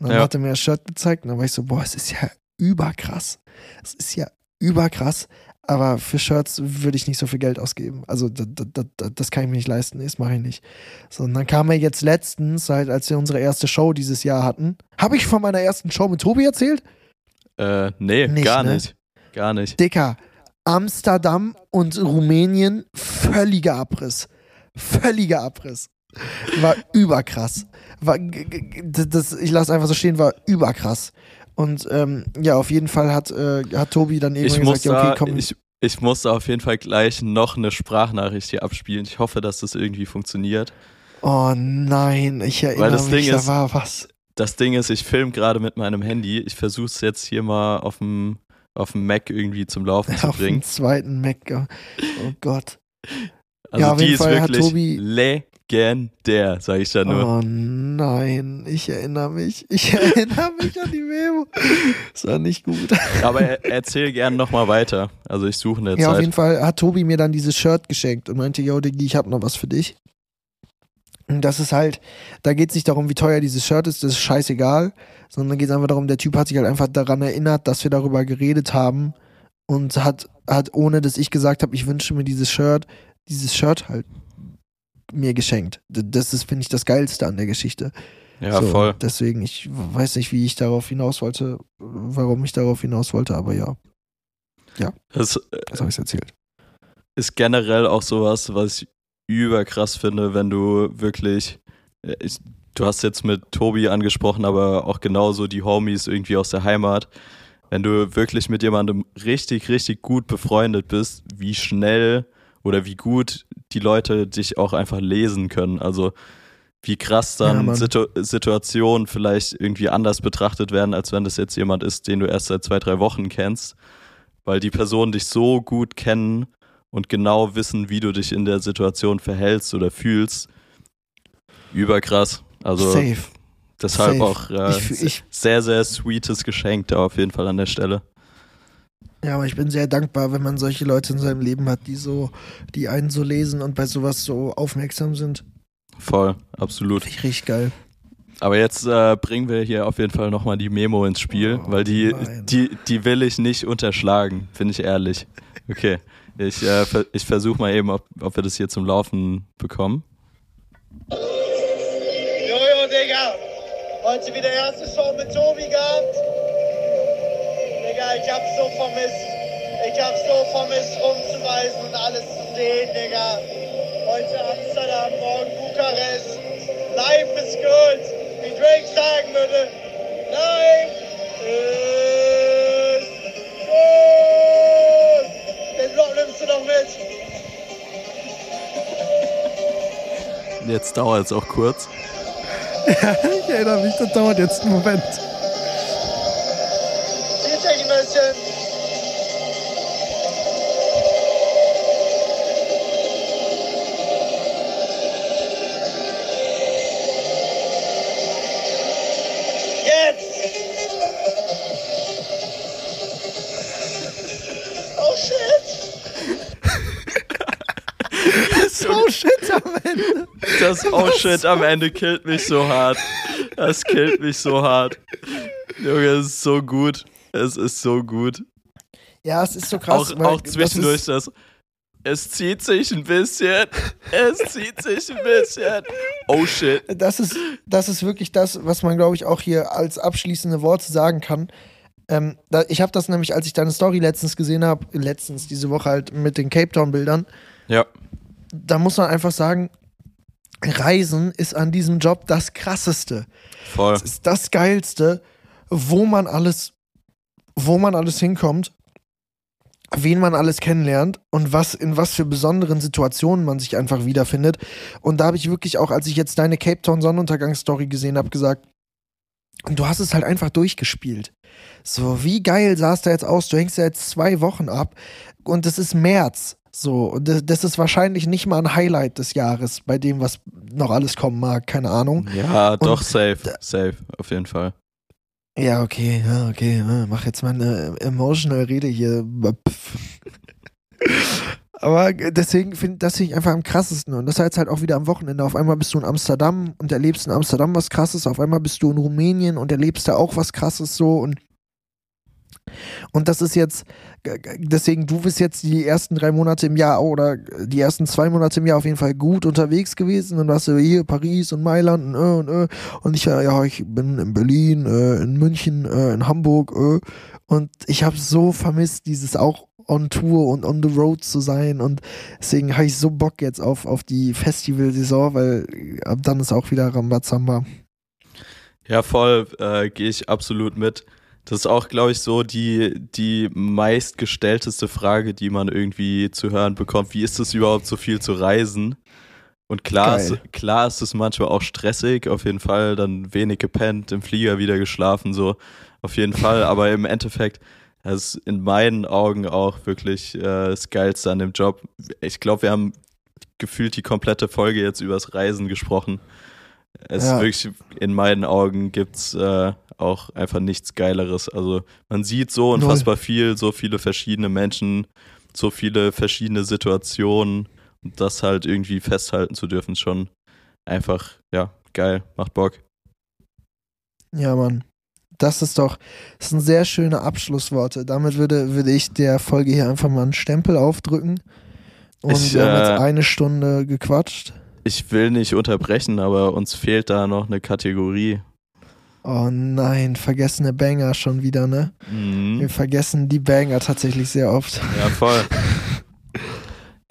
Und dann Ja. hat er mir das Shirt gezeigt und dann war ich so, boah, es ist ja überkrass. Es ist ja überkrass. Aber für Shirts würde ich nicht so viel Geld ausgeben. Also das, das, das, kann ich mir nicht leisten. Nee, Das mache ich nicht. So, und dann kam er jetzt letztens, halt, als wir unsere erste Show dieses Jahr hatten. Habe ich von meiner ersten Show mit Tobi erzählt? Äh, nee, Nicht, gar ne? nicht. Gar nicht. Dicker, Amsterdam und Rumänien, völliger Abriss. Völliger Abriss. War überkrass. War, das, ich lasse einfach so stehen, war überkrass. Und ähm, ja, auf jeden Fall hat, äh, hat Tobi dann muss, gesagt, ja, okay, komm. ich, ich muss da auf jeden Fall gleich noch eine Sprachnachricht hier abspielen. Ich hoffe, dass das irgendwie funktioniert. oh nein, ich erinnere das mich, Ding da ist- war was. Das Ding ist, ich filme gerade mit meinem Handy. Ich versuche es jetzt hier mal auf dem, auf dem Mac irgendwie zum Laufen zu Auf dem bringen. zweiten Mac. Oh Gott. Also Ja, auf die jeden ist Fall hat wirklich Tobi- legendär, sage ich da nur. Oh nein, ich erinnere mich. Ich erinnere mich an die Memo. Das war nicht gut. Aber er, erzähl gern nochmal weiter. Also ich suche in der Ja, auf Zeit. jeden Fall hat Tobi mir dann dieses Shirt geschenkt und meinte, yo, Diggi, ich hab noch was für dich. Und das ist halt, da geht es nicht darum, wie teuer dieses Shirt ist, das ist scheißegal, sondern geht es einfach darum, der Typ hat sich halt einfach daran erinnert, dass wir darüber geredet haben und hat, hat ohne dass ich gesagt habe, ich wünsche mir dieses Shirt, dieses Shirt halt mir geschenkt. Das ist, finde ich, das Geilste an der Geschichte. Ja, So, voll. Deswegen, ich weiß nicht, wie ich darauf hinaus wollte, warum ich darauf hinaus wollte, aber ja, Das das habe ich erzählt. ist generell auch sowas, was ich überkrass finde, wenn du wirklich, äh, ich, du hast jetzt mit Tobi angesprochen, aber auch genauso die Homies irgendwie aus der Heimat, wenn du wirklich mit jemandem richtig, richtig gut befreundet bist, wie schnell oder wie gut die Leute dich auch einfach lesen können. Also wie krass dann Ja, Situ Situationen vielleicht irgendwie anders betrachtet werden, als wenn das jetzt jemand ist, den du erst seit zwei, drei Wochen kennst, weil die Personen dich so gut kennen und genau wissen, wie du dich in der Situation verhältst oder fühlst. Überkrass. Also Safe. deshalb safe. auch äh, Ich- ich- sehr, sehr sweetes Geschenk da auf jeden Fall an der Stelle. Ja, aber ich bin sehr dankbar, wenn man solche Leute in seinem Leben hat, die so, die einen so lesen und bei sowas so aufmerksam sind. Voll, absolut. Finde ich richtig geil. Aber jetzt äh, bringen wir hier auf jeden Fall nochmal die Memo ins Spiel, Oh, weil die, nein. die, die will ich nicht unterschlagen, bin ich ehrlich. Okay, ich, äh, ich versuche mal eben, ob, ob wir das hier zum Laufen bekommen. Jojo, Digga. Heute wieder erste Show mit Tobi gehabt. Digga, ich hab's so vermisst. Ich hab's so vermisst, rumzureisen und alles zu sehen, Digga. Heute Amsterdam, morgen Bukarest. Life is good. Wie Drake sagen würde. Life is good. Den Block nimmst du noch mit. Jetzt dauert es auch kurz. Ich erinnere mich, das dauert jetzt einen Moment. Das Oh shit am Ende killt mich so hart. Das killt mich so hart. Junge, es ist so gut. Es ist so gut. Ja, es ist so krass. auch auch das zwischendurch ist- das. Es zieht sich ein bisschen. Es zieht sich ein bisschen. Oh shit. das ist, das ist wirklich das, was man, glaube ich, auch hier als abschließende Worte sagen kann. Ähm, da, ich habe das nämlich, als ich deine Story letztens gesehen habe, letztens diese Woche halt mit den Cape Town-Bildern, Ja, da muss man einfach sagen, Reisen ist an diesem Job das Krasseste. voll. Es ist das Geilste, wo man alles, wo man alles hinkommt, wen man alles kennenlernt und was in was für besonderen Situationen man sich einfach wiederfindet. Und da habe ich wirklich auch, als ich jetzt deine Cape Town Sonnenuntergangsstory gesehen habe, gesagt, du hast es halt einfach durchgespielt. So, wie geil sah es da jetzt aus? Du hängst ja jetzt zwei Wochen ab und es ist März. So, und das, das ist wahrscheinlich nicht mal ein Highlight des Jahres, bei dem, was noch alles kommen mag, keine Ahnung. Ja, doch, Und safe. Safe, auf jeden Fall. Ja, okay, ja, okay. Mach jetzt mal eine emotional Rede hier. Aber deswegen finde das finde ich einfach am krassesten. Und das heißt halt auch wieder am Wochenende. Auf einmal bist du in Amsterdam und erlebst in Amsterdam was krasses. Auf einmal bist du in Rumänien und erlebst da auch was krasses so. Und, und das ist jetzt, deswegen, du bist jetzt die ersten drei Monate im Jahr oder die ersten zwei Monate im Jahr auf jeden Fall gut unterwegs gewesen. Und warst du hier Paris und Mailand und, äh, und, äh. und ich, äh, ja, ich bin in Berlin, in München, in Hamburg. Und ich habe so vermisst, dieses auch on Tour und on the road zu sein. Und deswegen habe ich so Bock jetzt auf, auf die Festivalsaison, weil ab dann ist auch wieder Rambazamba. Ja, voll, äh, gehe ich absolut mit. Das ist auch, glaube ich, so die, die meistgestellteste Frage, die man irgendwie zu hören bekommt. Wie ist es überhaupt, so viel zu reisen? Und klar ist, klar ist es manchmal auch stressig, auf jeden Fall, dann wenig gepennt, im Flieger wieder geschlafen, so, auf jeden Fall. Aber im Endeffekt, das ist in meinen Augen auch wirklich äh, das Geilste an dem Job. Ich glaube, wir haben gefühlt die komplette Folge jetzt übers Reisen gesprochen. Es Ja. ist wirklich, in meinen Augen gibt's äh, auch einfach nichts Geileres. Also man sieht so Null. unfassbar viel, so viele verschiedene Menschen, so viele verschiedene Situationen und das halt irgendwie festhalten zu dürfen, ist schon einfach, ja, geil, macht Bock. Ja, Mann. Das ist doch, das sind sehr schöne Abschlussworte. Damit würde, würde ich der Folge hier einfach mal einen Stempel aufdrücken. Und Ich, wir haben äh, jetzt eine Stunde gequatscht. Ich will nicht unterbrechen, aber uns fehlt da noch eine Kategorie. Oh nein, vergessene Banger schon wieder, ne? Mhm. Wir vergessen die Banger tatsächlich sehr oft. Ja, voll.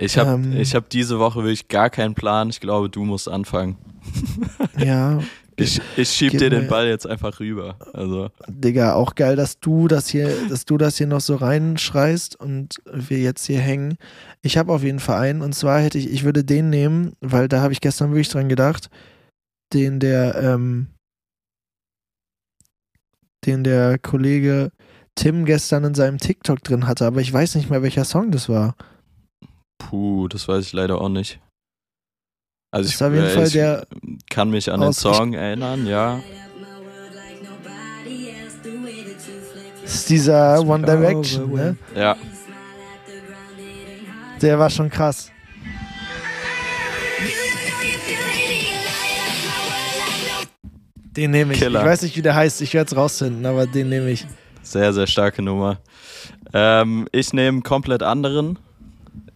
Ich habe Ähm. ich hab diese Woche wirklich gar keinen Plan. Ich glaube, du musst anfangen. Ja, Ich, ich schieb Gib dir den Ball jetzt einfach rüber. Also, Digga, auch geil, dass du das hier, dass du das hier noch so reinschreist und wir jetzt hier hängen. Ich habe auf jeden Fall einen und zwar hätte ich, ich würde den nehmen, weil da habe ich gestern wirklich dran gedacht, den der, ähm, den der Kollege Tim gestern in seinem TikTok drin hatte, aber ich weiß nicht mehr, welcher Song das war. puh, das weiß ich leider auch nicht. Also Das ich, auf jeden äh, Fall ich der kann mich an den Song erinnern, ja. Das ist dieser One Direction, ne? Ja, Der war schon krass. Den nehme ich. Killer. Ich weiß nicht, wie der heißt. Ich werde es rausfinden, aber den nehme ich. sehr, sehr starke Nummer. Ähm, ich nehme komplett anderen.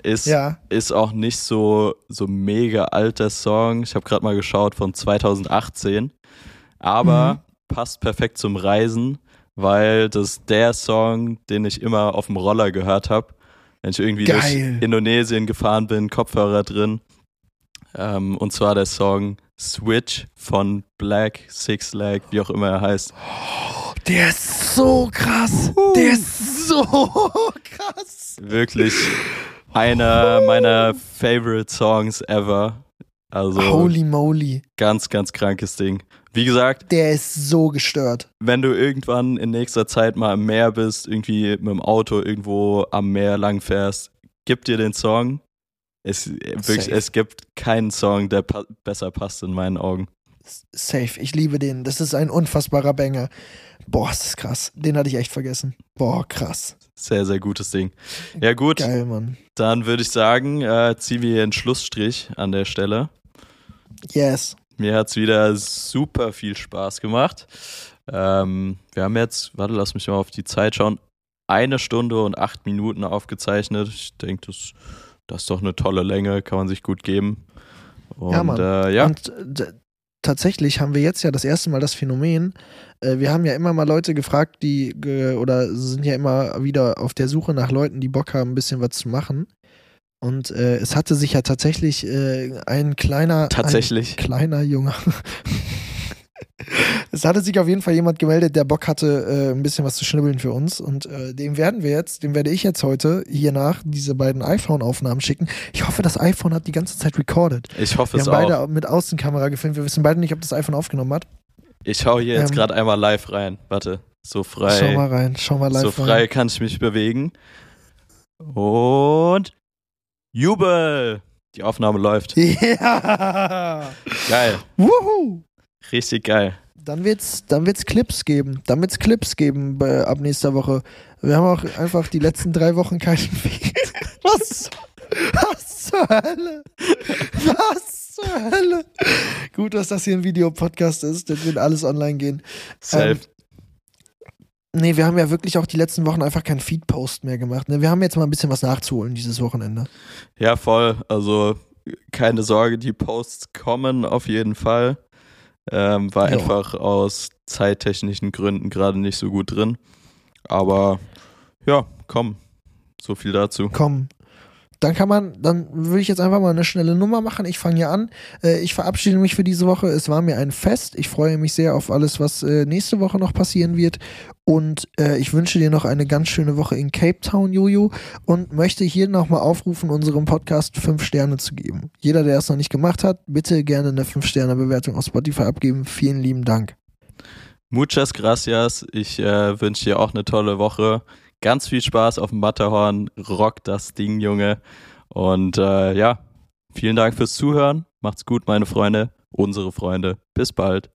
Ist, Ja. ist auch nicht so, so mega alter Song. Ich habe gerade mal geschaut von 2018. Aber Mhm. passt perfekt zum Reisen, weil das ist der Song, den ich immer auf dem Roller gehört habe. Wenn ich irgendwie Geil. durch Indonesien gefahren bin, Kopfhörer drin. Ähm, und zwar der Song Switch von Black Six Leg, wie auch immer er heißt. Der ist so krass. Der ist so krass. Wirklich einer meiner Favorite Songs ever. Also Holy moly. ganz, ganz krankes Ding. Wie gesagt, Der ist so gestört. wenn du irgendwann in nächster Zeit mal im Meer bist, irgendwie mit dem Auto irgendwo am Meer lang fährst, gib dir den Song. Es, wirklich, es gibt keinen Song, der pa besser passt in meinen Augen. Safe. Ich liebe den. Das ist ein unfassbarer Banger. Boah, ist das krass. Den hatte ich echt vergessen. Boah, krass. Sehr, sehr gutes Ding. Ja gut, Geil, Mann. dann würde ich sagen, äh, ziehen wir hier einen Schlussstrich an der Stelle. Yes. Mir hat es wieder super viel Spaß gemacht. Ähm, wir haben jetzt, warte, lass mich mal auf die Zeit schauen, eine Stunde und acht Minuten aufgezeichnet. Ich denke, das, das ist doch eine tolle Länge, kann man sich gut geben. Und Ja, Mann. Äh, ja, Und äh, tatsächlich haben wir jetzt ja das erste Mal das Phänomen, äh, wir haben ja immer mal Leute gefragt, die ge oder sind ja immer wieder auf der Suche nach Leuten, die Bock haben, ein bisschen was zu machen. Und äh, es hatte sich ja tatsächlich äh, ein kleiner, tatsächlich. ein kleiner Junge. Es hatte sich auf jeden Fall jemand gemeldet, der Bock hatte, äh, ein bisschen was zu schnibbeln für uns. Und äh, dem werden wir jetzt, dem werde ich jetzt heute hier nach diese beiden iPhone-Aufnahmen schicken. Ich hoffe, das iPhone hat die ganze Zeit recorded. Ich hoffe Wir es haben beide auch. mit Außenkamera gefilmt. Wir wissen beide nicht, ob das iPhone aufgenommen hat. Ich hau hier jetzt Ähm, gerade einmal live rein. Warte, so Schau frei. mal rein, schau mal live So frei rein. kann ich mich bewegen. Und Jubel! Die Aufnahme läuft. Ja! Geil. Wuhu! Richtig geil. Dann wird's, dann wird's Clips geben. Dann wird's Clips geben bei, ab nächster Woche. Wir haben auch einfach die letzten drei Wochen keinen Weg. Was? Was zur Hölle? Was zur Hölle? Gut, dass das hier ein Videopodcast ist. Das wird alles online gehen. Safe. Ähm, Nee, wir haben ja wirklich auch die letzten Wochen einfach keinen Feed-Post mehr gemacht. Ne? Wir haben jetzt mal ein bisschen was nachzuholen dieses Wochenende. Ja, voll. Also keine Sorge, die Posts kommen auf jeden Fall. Ähm, war Ja. einfach aus zeittechnischen Gründen gerade nicht so gut drin. Aber ja, komm. So viel dazu. Komm. Dann kann man, dann würde ich jetzt einfach mal eine schnelle Nummer machen. Ich fange hier an. Äh, ich verabschiede mich für diese Woche. Es war mir ein Fest. Ich freue mich sehr auf alles, was äh, nächste Woche noch passieren wird. Und äh, ich wünsche dir noch eine ganz schöne Woche in Cape Town, Jojo. Und möchte hier nochmal aufrufen, unserem Podcast fünf Sterne zu geben. Jeder, der es noch nicht gemacht hat, bitte gerne eine 5-Sterne-Bewertung auf Spotify abgeben. Vielen lieben Dank. Muchas gracias. Ich äh, wünsche dir auch eine tolle Woche. Ganz viel Spaß auf dem Matterhorn. Rock das Ding, Junge. Und äh, ja, vielen Dank fürs Zuhören. Macht's gut, meine Freunde, unsere Freunde. Bis bald.